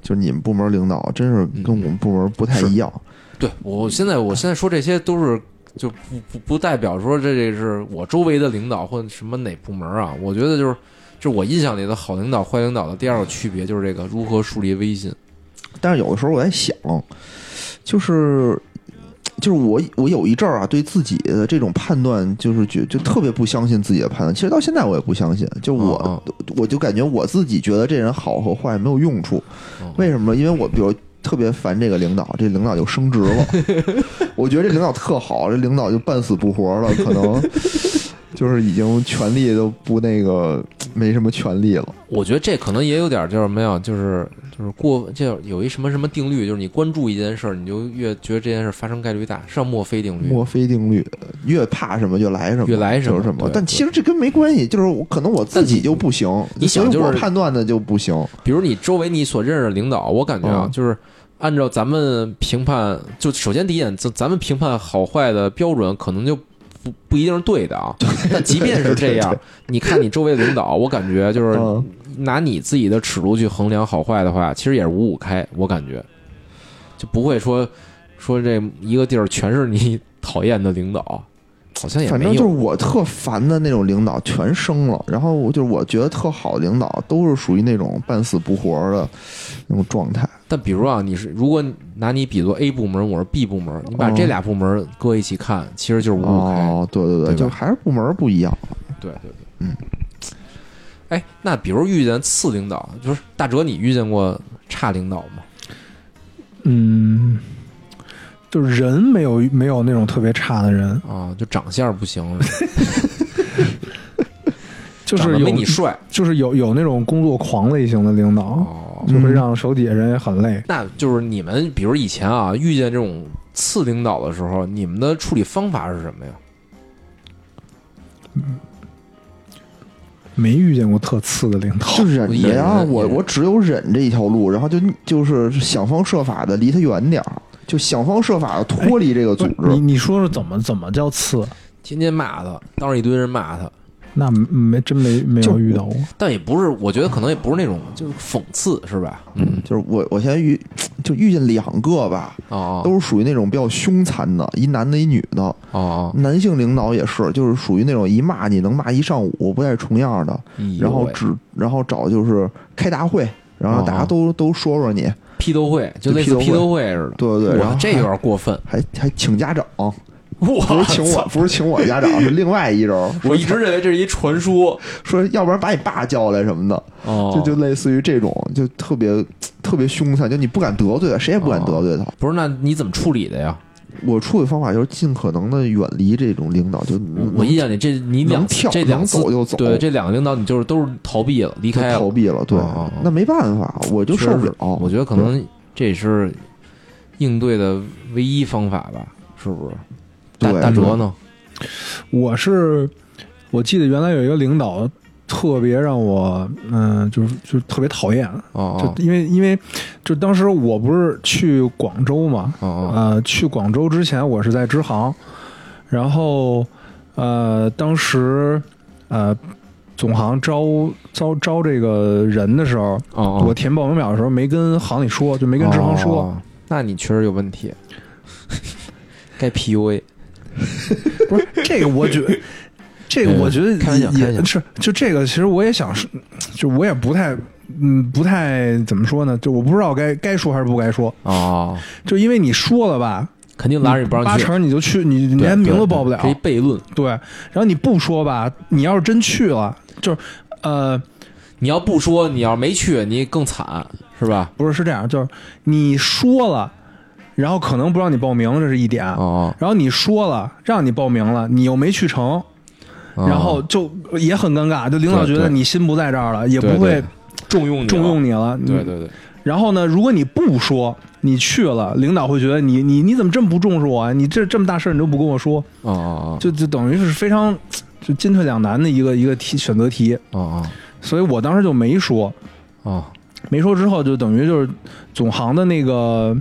就是你们部门领导真是跟我们部门不太一样。对我现在我现在说这些都是。就不不不代表说这这是我周围的领导或者什么哪部门啊？我觉得就是，就我印象里的好领导、坏领导的第二个区别就是这个如何树立威信。但是有的时候我在想，就是就是我我有一阵儿啊，对自己的这种判断就是觉就特别不相信自己的判断。其实到现在我也不相信，就我我就感觉我自己觉得这人好和坏没有用处。为什么？因为我比如。特别烦这个领导，这领导就升职了。(laughs) 我觉得这领导特好，这领导就半死不活了，可能 (laughs) 就是已经权力都不那个没什么权力了。我觉得这可能也有点就是没有？就是就是过，就有一什么什么定律，就是你关注一件事儿，你就越觉得这件事发生概率大，上墨菲定律。墨菲定律，越怕什么就来什么，越来什么什么。但其实这跟没关系，就是可能我自己就不行，你想就是判断的就不行。比如你周围你所认识的领导，我感觉啊，就是。按照咱们评判，就首先第一点，咱咱们评判好坏的标准可能就不不一定是对的啊。(laughs) 但即便是这样，你看你周围领导，我感觉就是拿你自己的尺度去衡量好坏的话，其实也是五五开。我感觉就不会说说这一个地儿全是你讨厌的领导。好像也反正就是我特烦的那种领导全升了，然后我就是我觉得特好的领导都是属于那种半死不活的那种状态。但比如啊，你是如果拿你比作 A 部门，我是 B 部门，你把这俩部门搁一起看，其实就是五五开。哦，对对对，就还是部门不一样。对对对，嗯。哎，那比如遇见次领导，就是大哲，你遇见过差领导吗？嗯。就是人没有没有那种特别差的人啊，就长相不行，(laughs) 就是没你帅，就是有有那种工作狂类型的领导，就会让手底下人也很累。那就是你们，比如以前啊，遇见这种次领导的时候，你们的处理方法是什么呀？没遇见过特次的领导，就忍着呀，我我只有忍这一条路，然后就就是想方设法的离他远点儿。就想方设法的脱离这个组织。你你说说怎么怎么叫刺？天天骂他，当着一堆人骂他。那没真没没有遇到过。但也不是，我觉得可能也不是那种就是讽刺，是吧？嗯，就是我我现在遇 (tsk) 就遇见两个吧，哦，都是属于那种比较凶残的，一男的，一女的。哦，男性领导也是，就是属于那种一骂你能骂一上午，不带重样的。然后只然后找就是开大会，然后大家都都说说你。批斗会就类似批斗会。似的，对对对，然后这有点过分，还还请家长，不是请我，不是请我家长，是另外一人。我一直认为这是一传说，说要不然把你爸叫来什么的，就就类似于这种，就特别特别凶残，就你不敢得罪他，谁也不敢得罪他。不是，那你怎么处理的呀？我处理方法就是尽可能的远离这种领导。就我印象里，这你两跳，这两走就走。对，这两个领导你就是都是逃避了，离开逃避了。对，那没办法，我就受不了。我觉得可能。这也是应对的唯一方法吧？是不是？大大哲呢？我是我记得原来有一个领导特别让我嗯，就是就特别讨厌哦，就因为因为就当时我不是去广州嘛，呃，去广州之前我是在支行，然后呃，当时呃。总行招招招这个人的时候，我填报名表的时候没跟行里说，就没跟支行说。那你确实有问题，(laughs) 该 PUA。不是这个，我觉得这个，我觉得开玩笑，开玩笑是就这个，其实我也想说，就我也不太，嗯，不太怎么说呢？就我不知道该该说还是不该说啊。(laughs) 就因为你说了吧。肯定拉着你不让去，八成你就去，你连名都报不了。可以悖论。对，然后你不说吧，你要是真去了，就是呃，你要不说，你要没去，你更惨，是吧？不是，是这样，就是你说了，然后可能不让你报名，这是一点。哦。然后你说了，让你报名了，你又没去成，然后就也很尴尬，就领导觉得你心不在这儿了，也不会重用你重用你了。对对对。然后呢，如果你不说，你去了，领导会觉得你你你怎么这么不重视我啊？你这这么大事你都不跟我说。哦哦哦。就就等于是非常。就进退两难的一个一个题选择题啊啊，所以我当时就没说啊，没说之后就等于就是总行的那个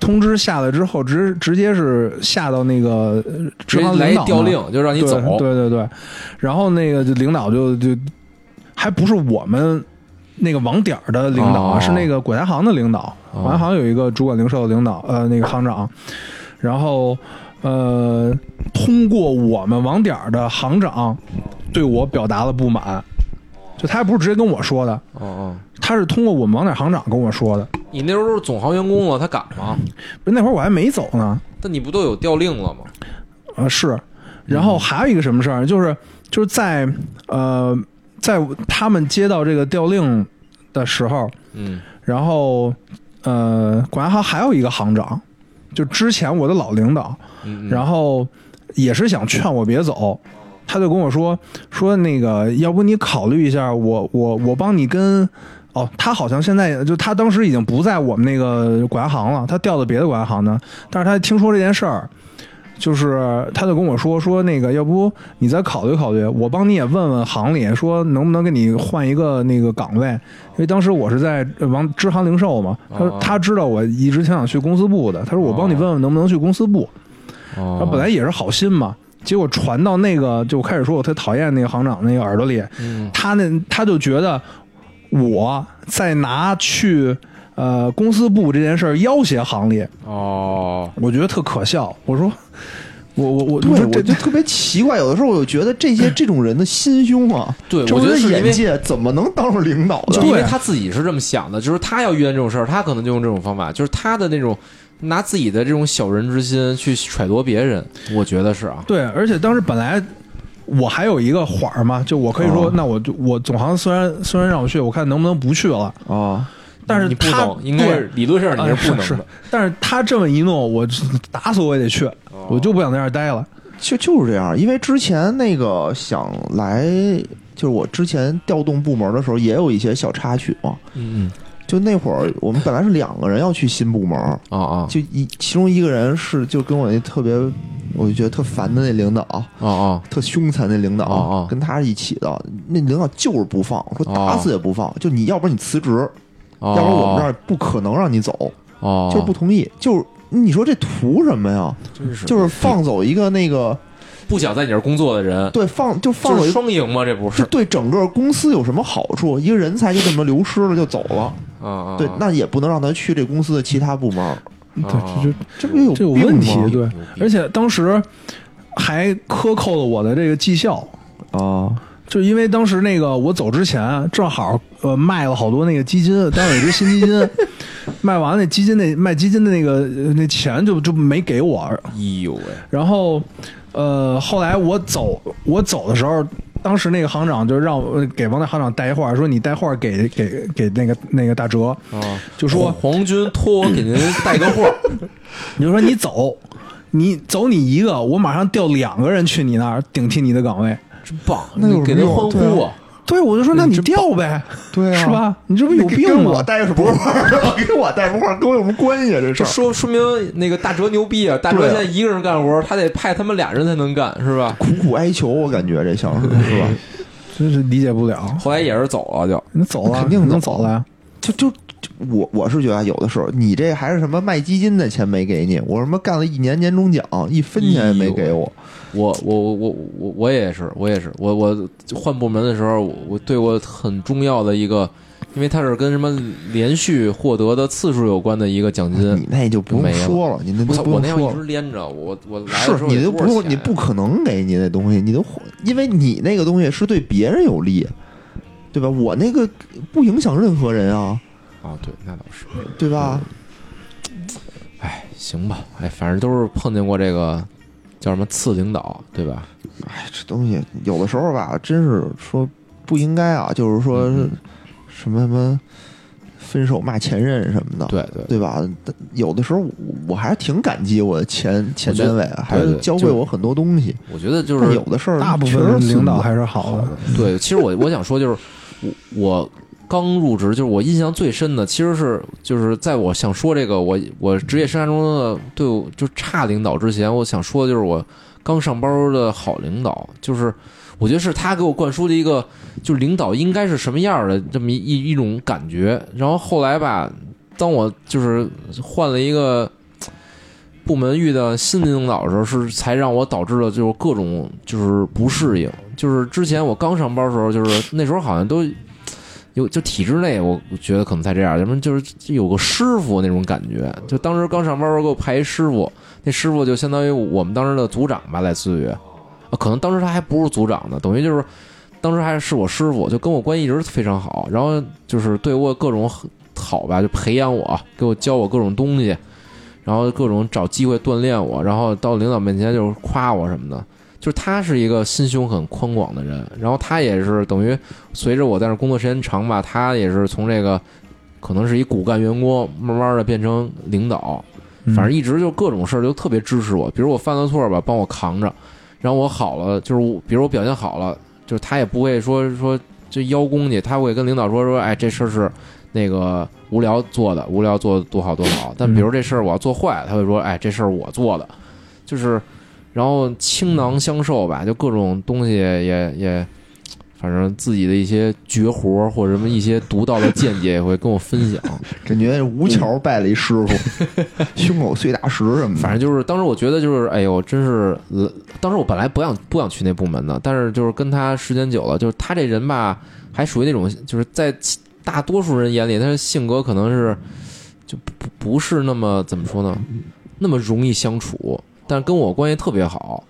通知下来之后，直直接是下到那个直行领导调令，就让你走。对对对，然后那个就领导就就还不是我们那个网点的领导，是那个管家行的领导。管家行有一个主管零售的领导，呃，那个行长，然后。呃，通过我们网点的行长对我表达了不满，就他不是直接跟我说的，哦哦，他是通过我们网点行长跟我说的。你那时候是总行员工了，他敢吗？不是那会儿我还没走呢。但你不都有调令了吗？呃，是。然后还有一个什么事儿，就是就是在呃，在他们接到这个调令的时候，嗯，然后呃，管家行还有一个行长。就之前我的老领导，然后也是想劝我别走，他就跟我说说那个，要不你考虑一下，我我我帮你跟哦，他好像现在就他当时已经不在我们那个管家行了，他调到别的管家行呢，但是他听说这件事儿。就是他就跟我说说那个，要不你再考虑考虑，我帮你也问问行里，说能不能给你换一个那个岗位，因为当时我是在往支行零售嘛，他他知道我一直挺想去公司部的，他说我帮你问问能不能去公司部，他本来也是好心嘛，结果传到那个就开始说我特讨厌那个行长那个耳朵里，他那他就觉得我在拿去。呃，公司部这件事儿要挟行里哦，我觉得特可笑。我说，我我我，对我就特别奇怪。有的时候我就觉得这些 (clears throat) 这种人的心胸啊，对我觉得眼界怎么能当上领导？就因为他自己是这么想的，就是他要遇见这种事儿，他可能就用这种方法，就是他的那种拿自己的这种小人之心去揣度别人。我觉得是啊，对。而且当时本来我还有一个缓儿嘛，就我可以说，那我就我总行虽然虽然让我去，我看能不能不去了啊。但是他应该理论上你是不能的，但是他这么一弄，我打死我也得去，我就不想在这儿待了。就就是这样，因为之前那个想来，就是我之前调动部门的时候，也有一些小插曲嘛。嗯嗯，就那会儿我们本来是两个人要去新部门啊啊，就一其中一个人是就跟我那特别，我就觉得特烦的那领导啊啊，特凶残那领导啊，跟他一起的那领导就是不放，说打死也不放，就你要不然你辞职。要不然我们这儿不可能让你走，就是不同意。就是你说这图什么呀？真是，就是放走一个那个不想在你这儿工作的人。对，放就放走双赢吗？这不是对整个公司有什么好处？一个人才就这么流失了就走了。啊对，那也不能让他去这公司的其他部门。对，这这不有这有问题？对，而且当时还克扣了我的这个绩效啊。就因为当时那个我走之前正好呃卖了好多那个基金，当时有一只新基金，(laughs) 卖完那基金那卖基金的那个那钱就就没给我。哎呦喂！然后呃后来我走我走的时候，当时那个行长就让我给王大行长带一话，说你带话给给给那个那个大哲啊，就说皇军托我给您带个话，(laughs) 你就说你走，你走你一个，我马上调两个人去你那儿顶替你的岗位。真棒！那有给您欢呼啊！对，我就说那你调呗，对啊，是吧？你这不有病吗？我带什么话？给我带什么话？跟我有什么关系啊？这事说说明那个大哲牛逼啊！大哲现在一个人干活，他得派他们俩人才能干，是吧？苦苦哀求，我感觉这像是是吧？(laughs) 真是理解不了。后来也是走了，就你走了，肯定能走了呀？就就我我是觉得有的时候，你这还是什么卖基金的钱没给你，我什么干了一年年终奖，一分钱也没给我。我我我我我我也是，我也是，我我换部门的时候，我对我很重要的一个，因为它是跟什么连续获得的次数有关的一个奖金，你那就不用说了，你那不我那要一直连着，我我来是你都不用，你不可能给你那东西，你都因为你那个东西是对别人有利，对吧？我那个不影响任何人啊。哦，对，那倒是，对吧？哎，行吧，哎，反正都是碰见过这个。叫什么次领导，对吧？哎，这东西有的时候吧，真是说不应该啊，就是说什么什么分手骂前任什么的，对对对吧？有的时候我还是挺感激我的前前单位，还是教会我很多东西。我觉得就是有的事儿，大部分领导还是好的。对，其实我我想说就是我我。刚入职就是我印象最深的，其实是就是在我想说这个我我职业生涯中的对就差领导之前，我想说的就是我刚上班的好领导，就是我觉得是他给我灌输的一个，就是领导应该是什么样的这么一一种感觉。然后后来吧，当我就是换了一个部门遇到新领导的时候，是才让我导致了就是各种就是不适应。就是之前我刚上班的时候，就是那时候好像都。有就体制内，我觉得可能才这样，要不然就是有个师傅那种感觉。就当时刚上班时候给我派一师傅，那师傅就相当于我们当时的组长吧，类似于，可能当时他还不是组长呢，等于就是当时还是我师傅，就跟我关系一直非常好，然后就是对我各种好吧，就培养我，给我教我各种东西，然后各种找机会锻炼我，然后到领导面前就是夸我什么的。就是他是一个心胸很宽广的人，然后他也是等于随着我在那工作时间长吧，他也是从这个可能是一骨干员工，慢慢的变成领导，反正一直就各种事儿就特别支持我，比如我犯了错吧，帮我扛着，然后我好了，就是比如我表现好了，就是他也不会说说就邀功去，他会跟领导说说，哎，这事儿是那个无聊做的，无聊做的多好多好，但比如这事儿我要做坏了，他会说，哎，这事儿我做的，就是。然后倾囊相授吧，就各种东西也也，反正自己的一些绝活或者什么一些独到的见解也会跟我分享。(laughs) 感觉吴桥拜了一师傅，(laughs) 胸口碎大石什么的。反正就是当时我觉得就是，哎呦，真是，当时我本来不想不想去那部门的，但是就是跟他时间久了，就是他这人吧，还属于那种就是在大多数人眼里，他的性格可能是就不不是那么怎么说呢，那么容易相处。但跟我关系特别好，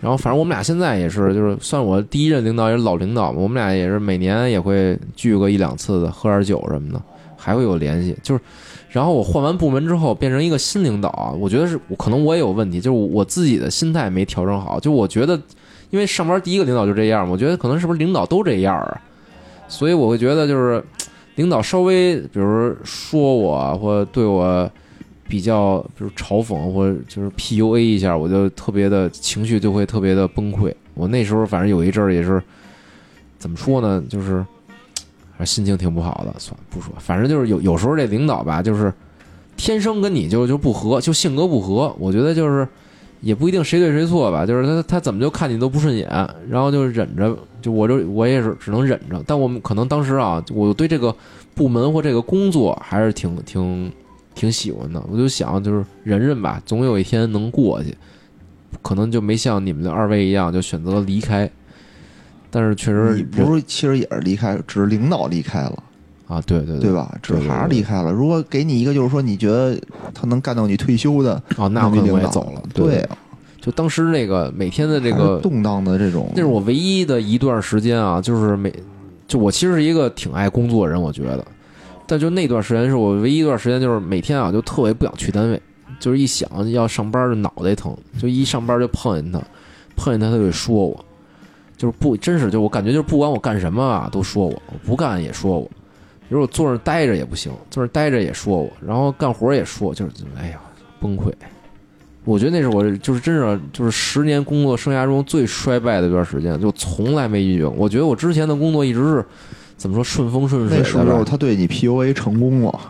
然后反正我们俩现在也是，就是算我第一任领导也是老领导嘛，我们俩也是每年也会聚个一两次的，喝点酒什么的，还会有联系。就是，然后我换完部门之后变成一个新领导，我觉得是可能我也有问题，就是我自己的心态没调整好。就我觉得，因为上班第一个领导就这样，我觉得可能是不是领导都这样啊？所以我会觉得就是领导稍微比如说我或对我。比较，比如嘲讽或者就是 PUA 一下，我就特别的情绪就会特别的崩溃。我那时候反正有一阵儿也是，怎么说呢，就是心情挺不好的。算了，不说，反正就是有有时候这领导吧，就是天生跟你就就不合，就性格不合。我觉得就是也不一定谁对谁错吧，就是他他怎么就看你都不顺眼，然后就忍着，就我就我也是只能忍着。但我们可能当时啊，我对这个部门或这个工作还是挺挺。挺喜欢的，我就想就是忍忍吧，总有一天能过去。可能就没像你们的二位一样，就选择了离开。但是确实，你不是其实也是离开，只是领导离开了啊，对对对吧？只是还是离开了。如果给你一个就是说你觉得他能干到你退休的，啊，那我也走了。对啊，就当时那个每天的这个动荡的这种，那是我唯一的一段时间啊，就是每就我其实是一个挺爱工作的人，我觉得。但就那段时间是我唯一一段时间，就是每天啊就特别不想去单位，就是一想要上班就脑袋疼，就一上班就碰见他，碰见他他就说我，就是不真是就我感觉就是不管我干什么啊都说我，我不干也说我，比如我坐那待着也不行，坐那待着也说我，然后干活也说，就是哎呀崩溃。我觉得那是我就是真是就是十年工作生涯中最衰败的一段时间，就从来没遇见过。我觉得我之前的工作一直是。怎么说顺风顺水？那时候他对你 PUA 成功了？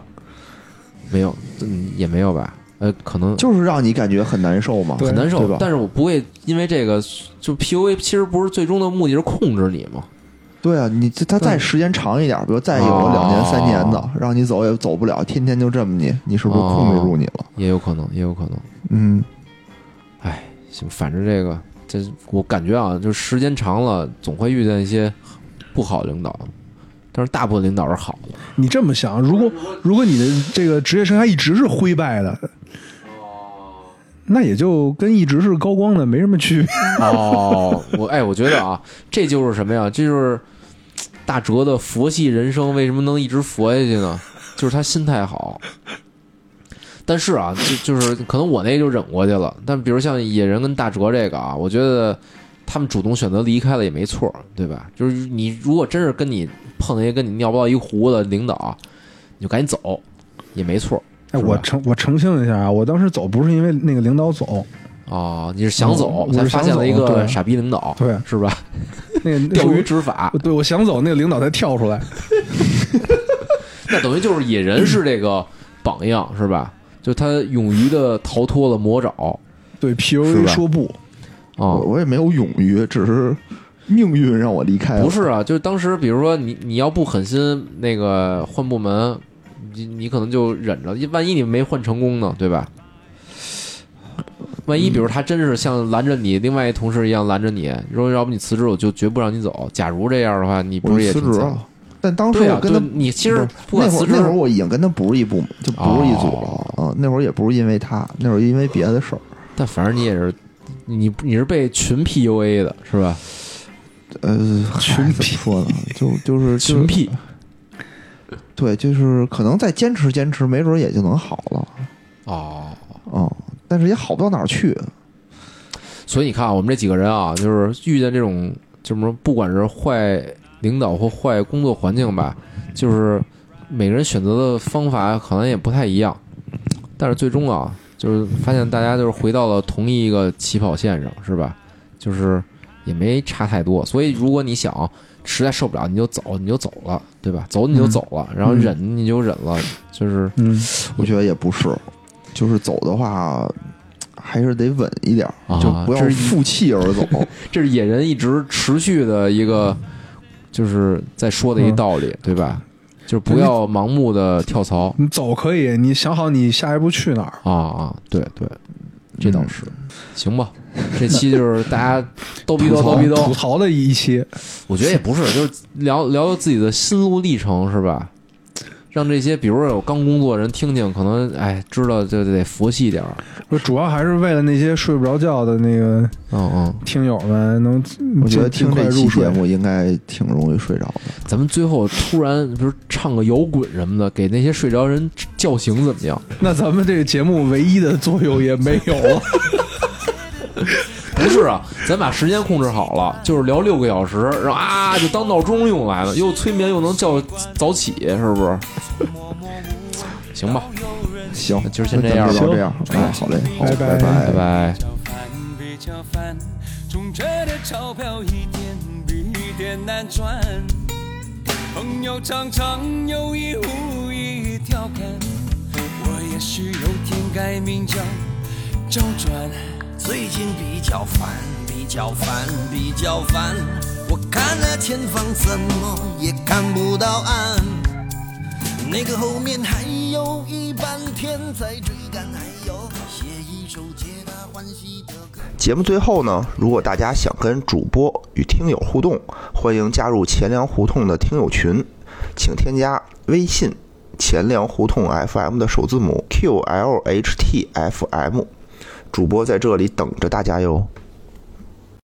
没有，嗯，也没有吧。呃，可能就是让你感觉很难受嘛，很难受。但是我不会因为这个就 PUA，其实不是最终的目的是控制你嘛？对啊，你他再时间长一点，比如再有两年三年的，让你走也走不了，天天就这么你，你是不是控制住你了？也有可能，也有可能。嗯，哎，行，反正这个这我感觉啊，就时间长了，总会遇见一些不好的领导。但是大部分领导是好的。你这么想，如果如果你的这个职业生涯一直是灰败的，那也就跟一直是高光的没什么区别。哦，我哎，我觉得啊，这就是什么呀？这就是大哲的佛系人生为什么能一直佛下去呢？就是他心态好。但是啊，就就是可能我那就忍过去了。但比如像野人跟大哲这个啊，我觉得他们主动选择离开了也没错，对吧？就是你如果真是跟你碰那些跟你尿不到一壶的领导，你就赶紧走，也没错。哎，我澄我澄清一下啊，我当时走不是因为那个领导走。哦，你是想走才发现了一个傻逼领导，对，是吧？那个钓鱼执法，对我想走，那个领导才跳出来。(laughs) 那等于就是野人是这个榜样，是吧？就他勇于的逃脱了魔爪，对 P U A 说不啊，我也没有勇于，只是命运让我离开。不是啊，就是当时比如说你你要不狠心那个换部门，你你可能就忍着，万一你没换成功呢，对吧？万一，比如他真是像拦着你另外一同事一样拦着你，说要不你辞职，我就绝不让你走。假如这样的话，你不是也辞职了？但当时我跟他，你其实那会儿那会儿我已经跟他不是一部门，就不是一组了啊。那会儿也不是因为他，那会儿因为别的事儿。但反正你也是，你你是被群 PUA 的是吧？呃，群怎么说呢？就就是群癖。对，就是可能再坚持坚持，没准也就能好了。哦哦。但是也好不到哪儿去，所以你看啊，我们这几个人啊，就是遇见这种，就是说，不管是坏领导或坏工作环境吧，就是每个人选择的方法可能也不太一样，但是最终啊，就是发现大家就是回到了同一个起跑线上，是吧？就是也没差太多。所以如果你想实在受不了，你就走，你就走了，对吧？走你就走了，然后忍你就忍了，就是，嗯，我觉得也不是。就是走的话，还是得稳一点，就不要负气而走。(laughs) 这是野人一直持续的一个，就是在说的一道理，对吧？就是不要盲目的跳槽。你走可以，你想好你下一步去哪儿啊啊！对对，这倒是。行吧，(laughs) 这期就是大家 (laughs) 逗逼逗逗逼逗吐槽的一期。(laughs) 我觉得也不是，就是聊聊聊自己的心路历程，是吧？让这些，比如说有刚工作人听听，可能哎，知道就得佛系点儿。不，主要还是为了那些睡不着觉的那个，嗯嗯，听友们能，我觉得听这期节目应该挺容易睡着的。咱们最后突然比如唱个摇滚什么的，给那些睡着人叫醒，怎么样？那咱们这个节目唯一的作用也没有了。(laughs) 不是啊，咱把时间控制好了，就是聊六个小时，然后啊就当闹钟用来了，又催眠又能叫早起，是不是？行吧，行，今儿先这样吧，这样，哎，好嘞，好，拜拜，拜拜。最近比较烦，比较烦，比较烦。我看了前方，怎么也看不到岸。那个后面还有一半天在追赶，还有写一首皆大欢喜的歌。节目最后呢，如果大家想跟主播与听友互动，欢迎加入钱粮胡同的听友群，请添加微信“钱粮胡同 FM” 的首字母 “QLHTFM”。主播在这里等着大家哟。